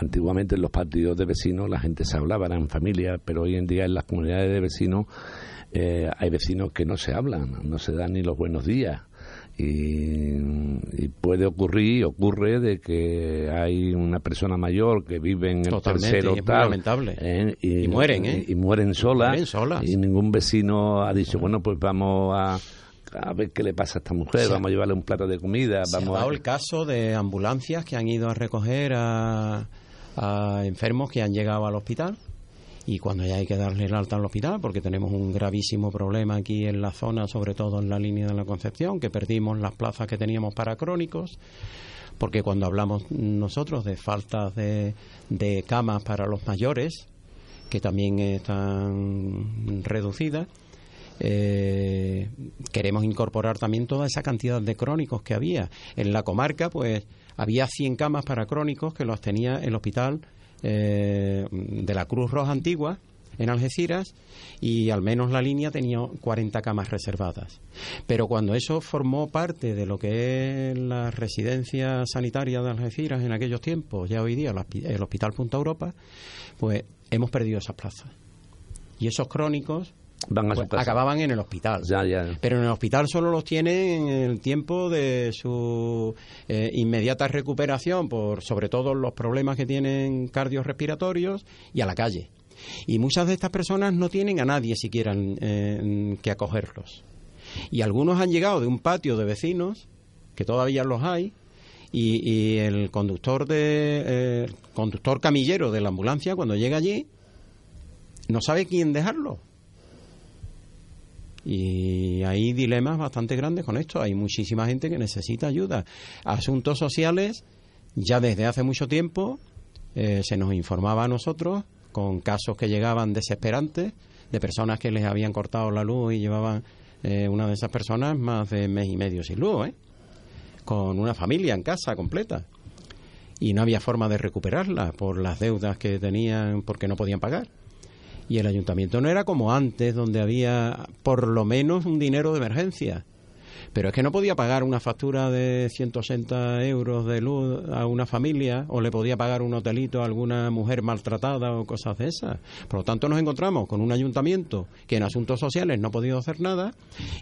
antiguamente en los partidos de vecinos la gente se hablaba, eran familias, pero hoy en día en las comunidades de vecinos eh, hay vecinos que no se hablan, no se dan ni los buenos días. Y, y puede ocurrir, ocurre de que hay una persona mayor que vive en el Totalmente, tercero y es muy tal, lamentable. ¿eh? y, Y mueren, ¿eh? y, y mueren solas, Mueren solas. y ningún vecino ha dicho, bueno, pues vamos a, a ver qué le pasa a esta mujer, Sí. vamos a llevarle un plato de comida, Se ha vamos dado a... el caso de ambulancias que han ido a recoger a, a enfermos que han llegado al hospital y cuando ya hay que darle el alta al hospital porque tenemos un gravísimo problema aquí en la zona, sobre todo en la línea de la Concepción, que perdimos las plazas que teníamos para crónicos porque cuando hablamos nosotros de faltas de, de camas para los mayores, que también están reducidas, eh, queremos incorporar también toda esa cantidad de crónicos que había. En la comarca, pues, había 100 camas para crónicos que los tenía el hospital eh, de la Cruz Roja Antigua en Algeciras y al menos la línea tenía 40 camas reservadas. Pero cuando eso formó parte de lo que es la residencia sanitaria de Algeciras en aquellos tiempos, ya hoy día el hospi- el Hospital Punta Europa, pues hemos perdido esas plazas. Y esos crónicos Van a su pues, casa. acababan en el hospital. Ya, ya. Pero en el hospital solo los tienen en el tiempo de su eh, inmediata recuperación por sobre todo los problemas que tienen cardiorrespiratorios y a la calle. Y muchas de estas personas no tienen a nadie siquiera eh, que acogerlos. Y algunos han llegado de un patio de vecinos, que todavía los hay, y, y el conductor de eh, el conductor camillero de la ambulancia cuando llega allí no sabe quién dejarlo. Y hay dilemas bastante grandes con esto. Hay muchísima gente que necesita ayuda. Asuntos sociales, ya desde hace mucho tiempo, eh, se nos informaba a nosotros con casos que llegaban desesperantes de personas que les habían cortado la luz y llevaban eh, una de esas personas más de mes y medio sin luz, ¿eh? con una familia en casa completa. Y no había forma de recuperarla por las deudas que tenían porque no podían pagar. Y el ayuntamiento no era como antes, donde había por lo menos un dinero de emergencia. Pero es que no podía pagar una factura de 180 euros de luz a una familia o le podía pagar un hotelito a alguna mujer maltratada o cosas de esas. Por lo tanto, nos encontramos con un ayuntamiento que en asuntos sociales no ha podido hacer nada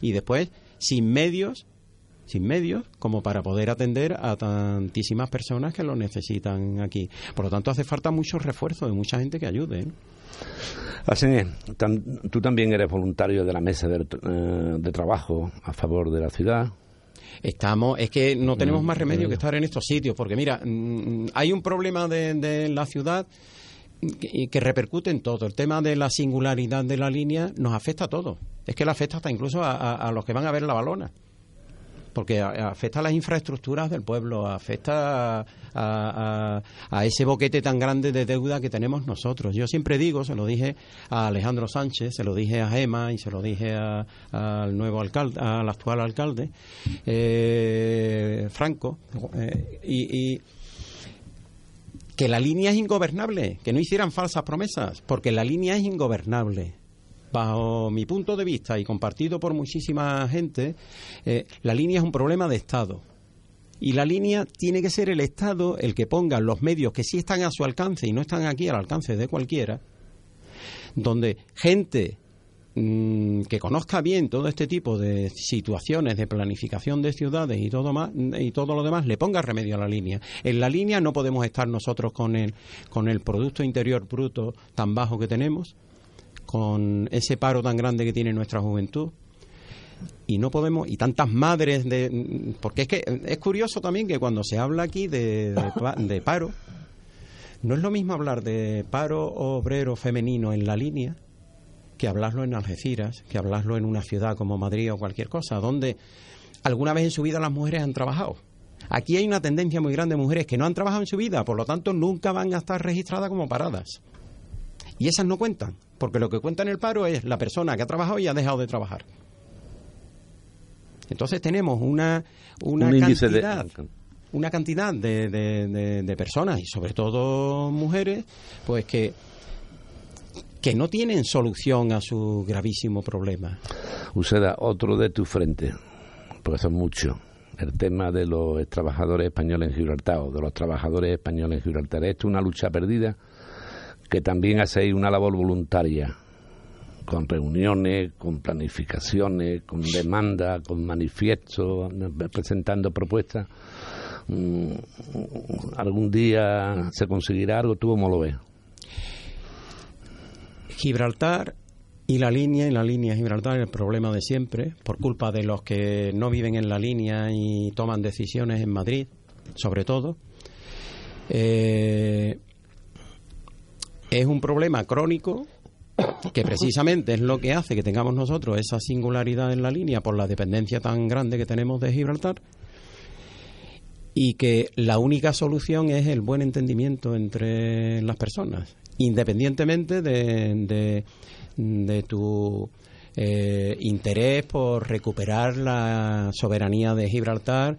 y después sin medios sin medios como para poder atender a tantísimas personas que lo necesitan aquí. Por lo tanto, hace falta mucho refuerzo de mucha gente que ayude. ¿eh? Así es, tú también eres voluntario de la mesa de, eh, de trabajo a favor de la ciudad. Estamos, es que no tenemos Mm, más remedio mm. que estar en estos sitios, porque mira, mm, hay un problema de, de la ciudad que, que repercute en todo. El tema de la singularidad de la línea nos afecta a todos. Es que le afecta hasta incluso a, a- a los que van a ver la balona. Porque afecta a las infraestructuras del pueblo, afecta a, a- ese boquete tan grande de deuda que tenemos nosotros. Yo siempre digo, se lo dije a Alejandro Sánchez, se lo dije a Gema y se lo dije al nuevo alcalde, al actual alcalde, eh, Franco, eh, y, y que la línea es ingobernable, que no hicieran falsas promesas, porque la línea es ingobernable. Bajo mi punto de vista y compartido por muchísima gente, eh, la línea es un problema de Estado. Y la línea tiene que ser el Estado el que ponga los medios que sí están a su alcance y no están aquí al alcance de cualquiera, donde gente mm, que conozca bien todo este tipo de situaciones de planificación de ciudades y todo más y todo lo demás le ponga remedio a la línea. En la línea no podemos estar nosotros con el con el producto interior bruto tan bajo que tenemos, con ese paro tan grande que tiene nuestra juventud y no podemos y tantas madres de porque es que es curioso también que cuando se habla aquí de, de de paro no es lo mismo hablar de paro obrero femenino en la línea que hablarlo en Algeciras, que hablarlo en una ciudad como Madrid o cualquier cosa, donde alguna vez en su vida las mujeres han trabajado. Aquí hay una tendencia muy grande de mujeres que no han trabajado en su vida, por lo tanto nunca van a estar registradas como paradas. Y esas no cuentan, porque lo que cuenta en el paro es la persona que ha trabajado y ha dejado de trabajar. Entonces tenemos una, una Un índice de- cantidad, una cantidad de, de- de- de personas y sobre todo mujeres, pues que que no tienen solución a su gravísimo problema. Useda, otro de tu frente, porque son muchos, el tema de los trabajadores españoles en Gibraltar, o de los trabajadores españoles en Gibraltar. Esto es una lucha perdida que también hacéis una labor voluntaria, con reuniones, con planificaciones, con demandas, con manifiestos, presentando propuestas. Mm, ¿Algún día se conseguirá algo? ¿Tú cómo lo ves? Gibraltar y la línea, y la línea de Gibraltar, el problema de siempre, por culpa de los que no viven en la línea y toman decisiones en Madrid, sobre todo. Eh, es un problema crónico que precisamente es lo que hace que tengamos nosotros esa singularidad en la línea por la dependencia tan grande que tenemos de Gibraltar y que la única solución es el buen entendimiento entre las personas, independientemente de, de, tu eh, interés por recuperar la soberanía de Gibraltar,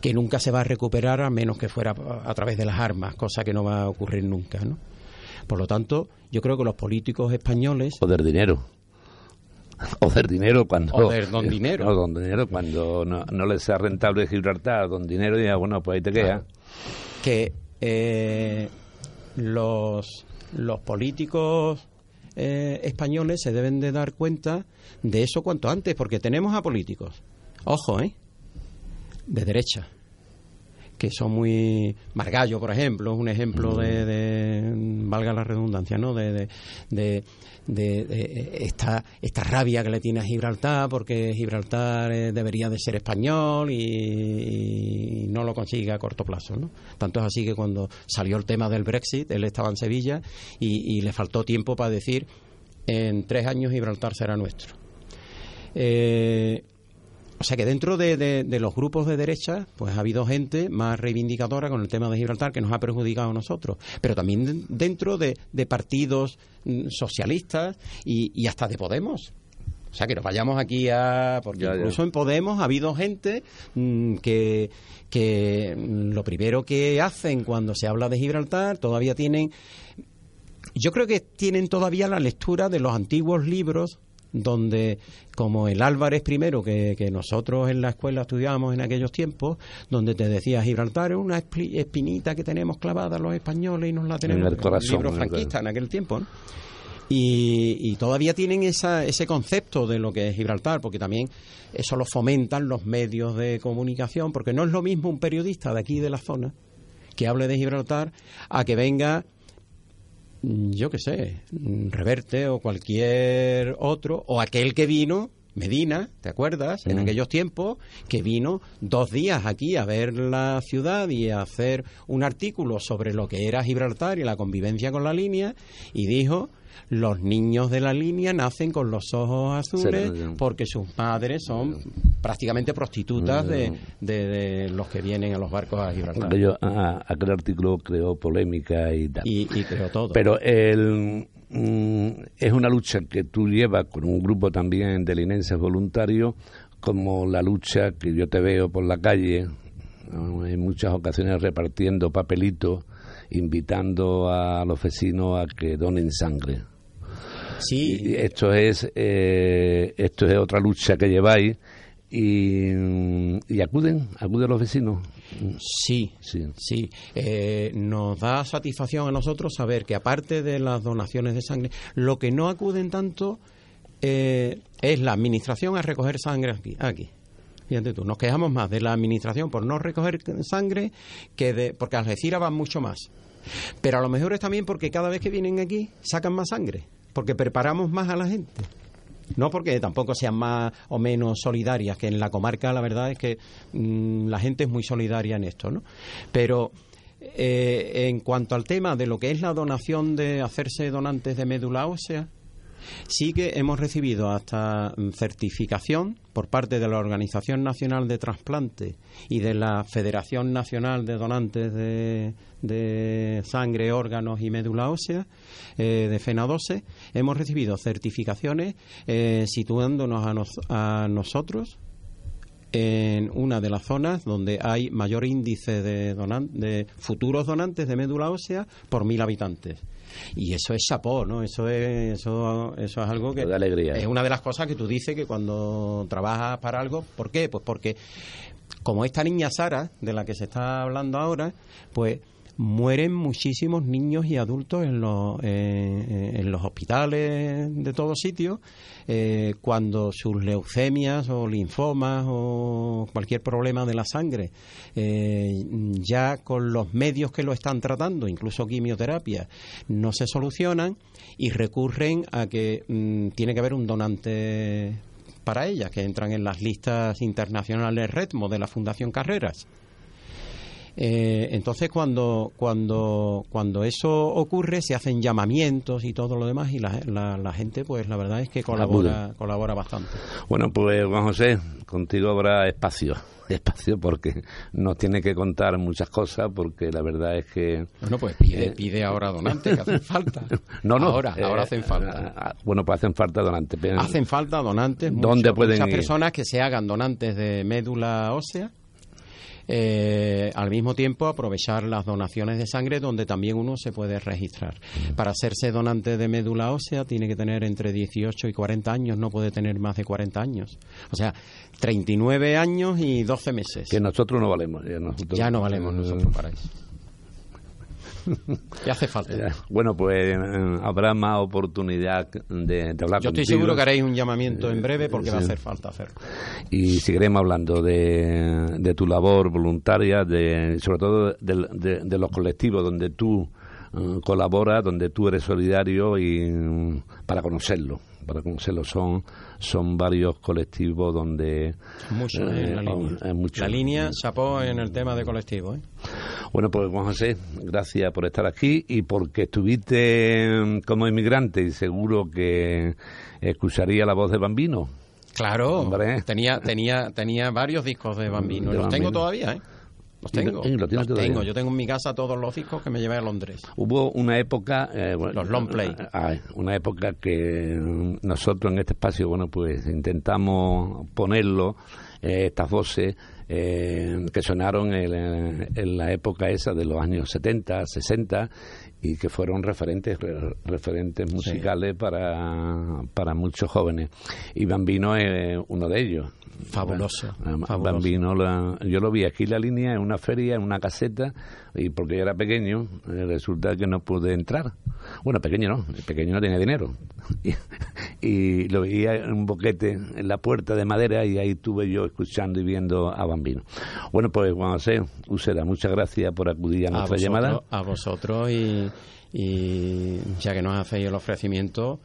que nunca se va a recuperar a menos que fuera a través de las armas, cosa que no va a ocurrir nunca, ¿no? Por lo tanto, yo creo que los políticos españoles O del dinero. O del dinero cuando... O del don dinero. No, don dinero cuando no, no le sea rentable Gibraltar, don dinero, y bueno, pues ahí te queda. que eh, los, los políticos eh, españoles se deben de dar cuenta de eso cuanto antes, porque tenemos a políticos, ojo, ¿eh? De derecha, que son muy... Margallo, por ejemplo, es un ejemplo de, de- valga la redundancia, ¿no? De, de, de- de esta, esta rabia que le tiene a Gibraltar, porque Gibraltar eh, debería de ser español y, y no lo consigue a corto plazo, ¿no? Tanto es así que cuando salió el tema del Brexit, él estaba en Sevilla y, y le faltó tiempo para decir en tres años Gibraltar será nuestro. Eh, o sea que dentro de, de- de los grupos de derecha, pues ha habido gente más reivindicadora con el tema de Gibraltar que nos ha perjudicado a nosotros, pero también de- dentro de, de partidos mm, socialistas y, y hasta de Podemos. O sea, que nos vayamos aquí a... Porque Ya, ya. incluso en Podemos ha habido gente mm, que, que mm, lo primero que hacen cuando se habla de Gibraltar todavía tienen... Yo creo que tienen todavía la lectura de los antiguos libros donde como el Álvarez primero que, que nosotros en la escuela estudiábamos en aquellos tiempos, donde te decía Gibraltar es una espinita que tenemos clavada los españoles y nos la tenemos En el corazón, libro en el franquista en aquel tiempo, ¿no? Y, y todavía tienen esa, ese concepto de lo que es Gibraltar, porque también eso lo fomentan los medios de comunicación, porque no es lo mismo un periodista de aquí de la zona que hable de Gibraltar a que venga, yo qué sé, Reverte o cualquier otro, o aquel que vino, Medina, ¿te acuerdas? En Mm. aquellos tiempos, que vino dos días aquí a ver la ciudad y a hacer un artículo sobre lo que era Gibraltar y la convivencia con la línea, y dijo los niños de la línea nacen con los ojos azules porque sus madres son prácticamente prostitutas de, de- de los que vienen a los barcos a Gibraltar. Ah, aquel artículo creó polémica y tal. Y, y creo todo. Pero el, mm, es una lucha que tú llevas con un grupo también de linenses voluntarios, como la lucha que yo te veo por la calle, en muchas ocasiones repartiendo papelitos, invitando a los vecinos a que donen sangre. sí, Y esto es eh, esto es otra lucha que lleváis y, y acuden acuden los vecinos sí, sí Sí, eh, nos da satisfacción a nosotros saber que aparte de las donaciones de sangre, lo que no acuden tanto eh, es la administración a recoger sangre aquí. aquí. Fíjate tú, nos quejamos más de la administración por no recoger sangre que de. porque Algeciras van mucho más. Pero a lo mejor es también porque cada vez que vienen aquí sacan más sangre, porque preparamos más a la gente. No porque tampoco sean más o menos solidarias, que en la comarca la verdad es que mm, la gente es muy solidaria en esto, ¿no? Pero eh, en cuanto al tema de lo que es la donación de hacerse donantes de médula ósea, sí que hemos recibido hasta certificación por parte de la Organización Nacional de Trasplante y de la Federación Nacional de Donantes de, Sangre, Órganos y Médula Ósea, eh, de FENA12. Hemos recibido certificaciones eh, situándonos a, nos- a nosotros en una de las zonas donde hay mayor índice de futuros donantes de médula ósea por mil habitantes. Y eso es chapó, ¿no? Eso es, eso, eso es algo que De alegría. es una de las cosas que tú dices que cuando trabajas para algo, ¿por qué? Pues porque como esta niña Sara, de la que se está hablando ahora, pues mueren muchísimos niños y adultos en los, eh, en los hospitales de todos sitios eh, cuando sus leucemias o linfomas o cualquier problema de la sangre eh, ya con los medios que lo están tratando, incluso quimioterapia, no se solucionan y recurren a que mm, tiene que haber un donante para ellas, que entran en las listas internacionales RETMO de la Fundación Carreras. Eh, entonces cuando, cuando, cuando eso ocurre se hacen llamamientos y todo lo demás y la, la- la gente pues la verdad es que colabora, colabora bastante. Bueno, pues Juan José, contigo habrá espacio, espacio porque nos tiene que contar muchas cosas, porque la verdad es que... Bueno, pues pide, Eh, pide ahora donantes que hacen falta. No, no. Ahora, eh, ahora hacen falta. ah, ah, bueno, pues hacen falta donantes. Hacen falta donantes. ¿Dónde pueden muchas ir? personas que se hagan donantes de médula ósea. Eh, al mismo tiempo aprovechar las donaciones de sangre donde también uno se puede registrar. Para hacerse donante de médula ósea tiene que tener entre 18 y 40 años, no puede tener más de 40 años. O sea, 39 años y 12 meses. Que nosotros no valemos. Ya, nosotros- Ya no valemos nosotros para eso. Ya hace falta. Bueno, pues eh, habrá más oportunidad de, de hablar Yo estoy contigo. seguro que haréis un llamamiento en breve porque va a hacer falta hacerlo. y seguiremos hablando de, de tu labor voluntaria, de, sobre todo de, de- de los colectivos donde tú eh, colaboras, donde tú eres solidario y mm, para conocerlo, para conocerlo son son varios colectivos donde Mucho ¿eh? en la línea. es mucho. La línea chapó en el tema de colectivo. ¿eh? Bueno, pues Juan José, gracias por estar aquí y porque estuviste mm, como inmigrante y seguro que escucharía la voz de Bambino. Claro, Hombre. tenía, tenía, tenía varios discos de Bambino. De los tengo todavía, ¿eh? Los tengo. los tengo. Yo tengo en mi casa todos los discos que me llevé a Londres. Hubo una época... eh, bueno, Los long play. ah, una época que nosotros en este espacio, bueno, pues intentamos ponerlo eh, estas voces eh, que sonaron en, en la época esa de los años 70, 60 y que fueron referentes re- referentes musicales para, para muchos jóvenes. Y Bambino es uno de ellos. Fabuloso. Bambino, la- yo lo vi aquí en la línea, en una feria, en una caseta, y porque yo era pequeño, eh, resulta que no pude entrar. Bueno, pequeño no, pequeño no tenía dinero. Y, y lo veía en un boquete en la puerta de madera y ahí estuve yo escuchando y viendo a Bambino. Bueno, pues Juan José Usera, muchas gracias por acudir a a nuestra vosotros, llamada. a vosotros y, y ya que nos hacéis el ofrecimiento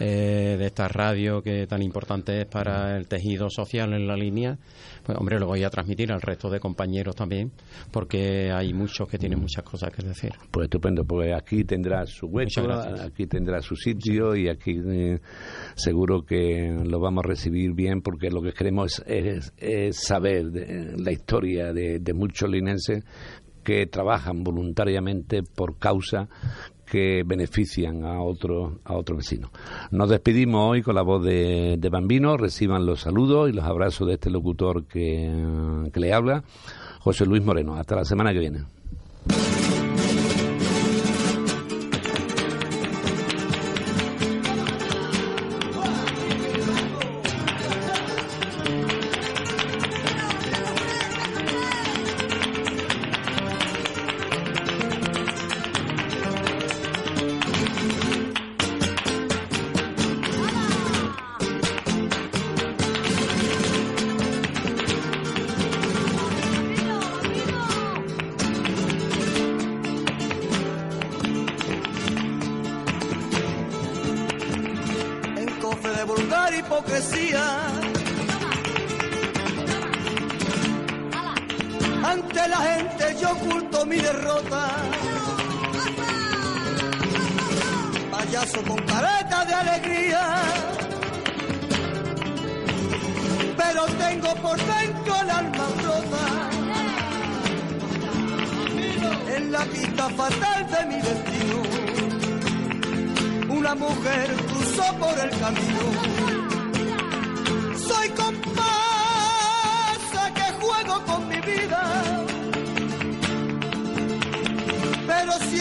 eh, de esta radio que tan importante es para el tejido social en la línea, pues hombre, lo voy a transmitir al resto de compañeros también, porque hay muchos que tienen muchas cosas que decir. Pues estupendo, porque aquí tendrá su hueco, aquí tendrá su sitio y aquí eh, seguro que lo vamos a recibir bien porque lo que queremos es, es saber de- la historia de, de muchos linenses que trabajan voluntariamente por causa que benefician a otros a otros vecinos. Nos despedimos hoy con la voz de, de Bambino, reciban los saludos y los abrazos de este locutor que, que le habla, José Luis Moreno. Hasta la semana que viene.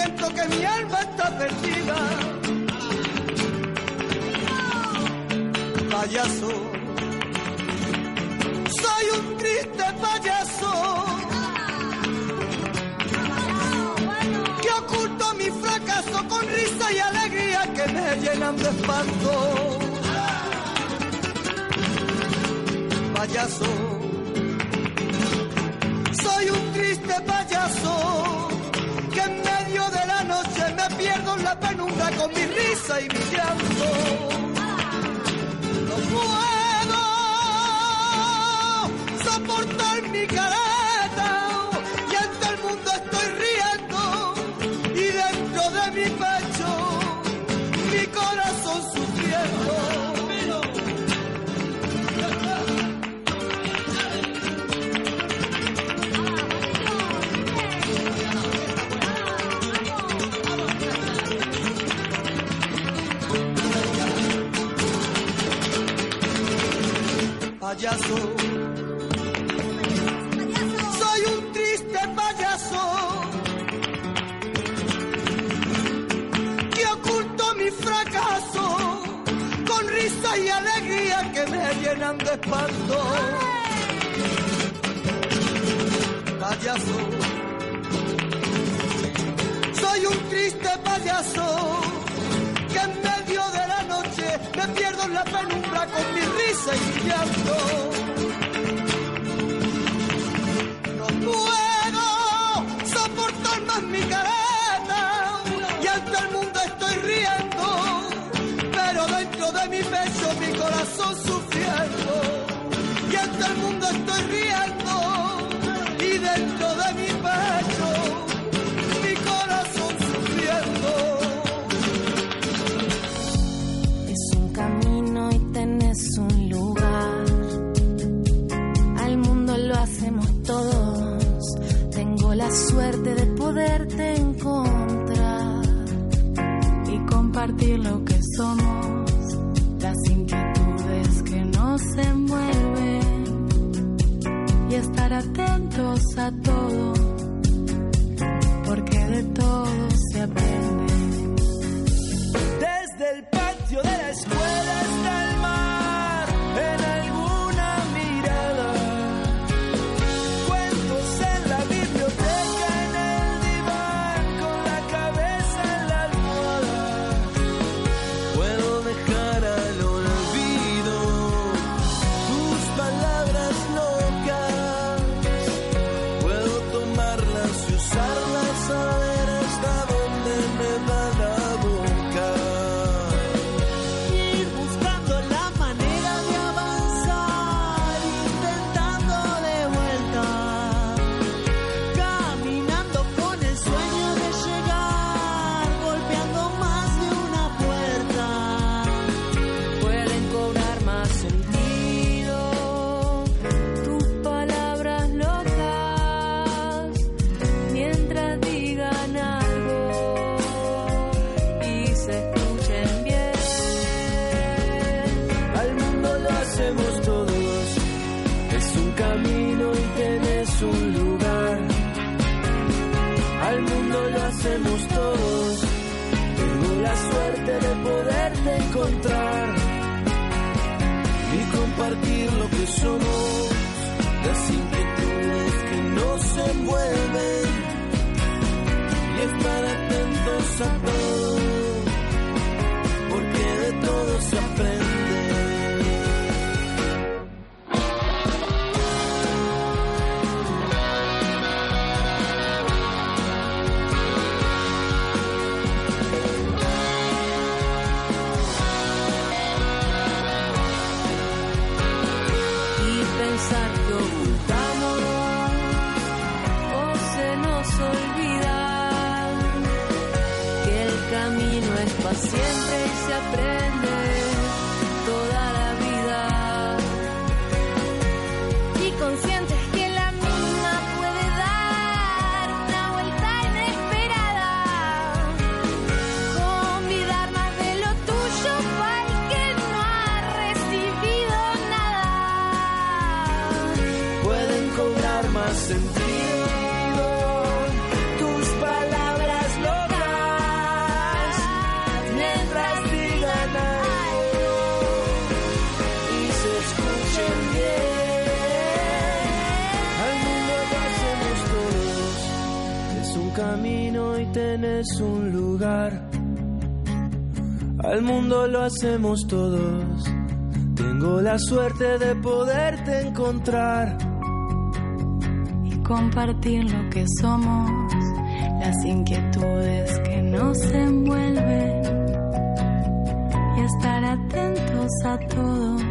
Siento que mi alma está perdida. Payaso, soy un triste payaso. que oculto mi fracaso con risa y alegría que me llenan de espanto. Payaso, soy un triste payaso que en risa y mi llanto. No puedo soportar mi careta Payaso, soy un triste payaso que oculto mi fracaso con risa y alegría que me llenan de espanto. Payaso, soy un triste payaso que en medio de la noche me pierdo en la penumbra con mi risa y mi llanto. No puedo soportar más mi careta y ante el mundo estoy riendo, pero dentro de mi pecho mi corazón sufriendo. Y ante el mundo estoy riendo suerte de poderte encontrar y compartir lo que somos, las inquietudes que nos envuelven y estar atentos a todo. hablar ni compartir lo que somos, las inquietudes que nos envuelven y es para atentos a todos. es un lugar. Al mundo lo hacemos todos. Tengo la suerte de poderte encontrar. Y compartir lo que somos, las inquietudes que nos envuelven. Y estar atentos a todo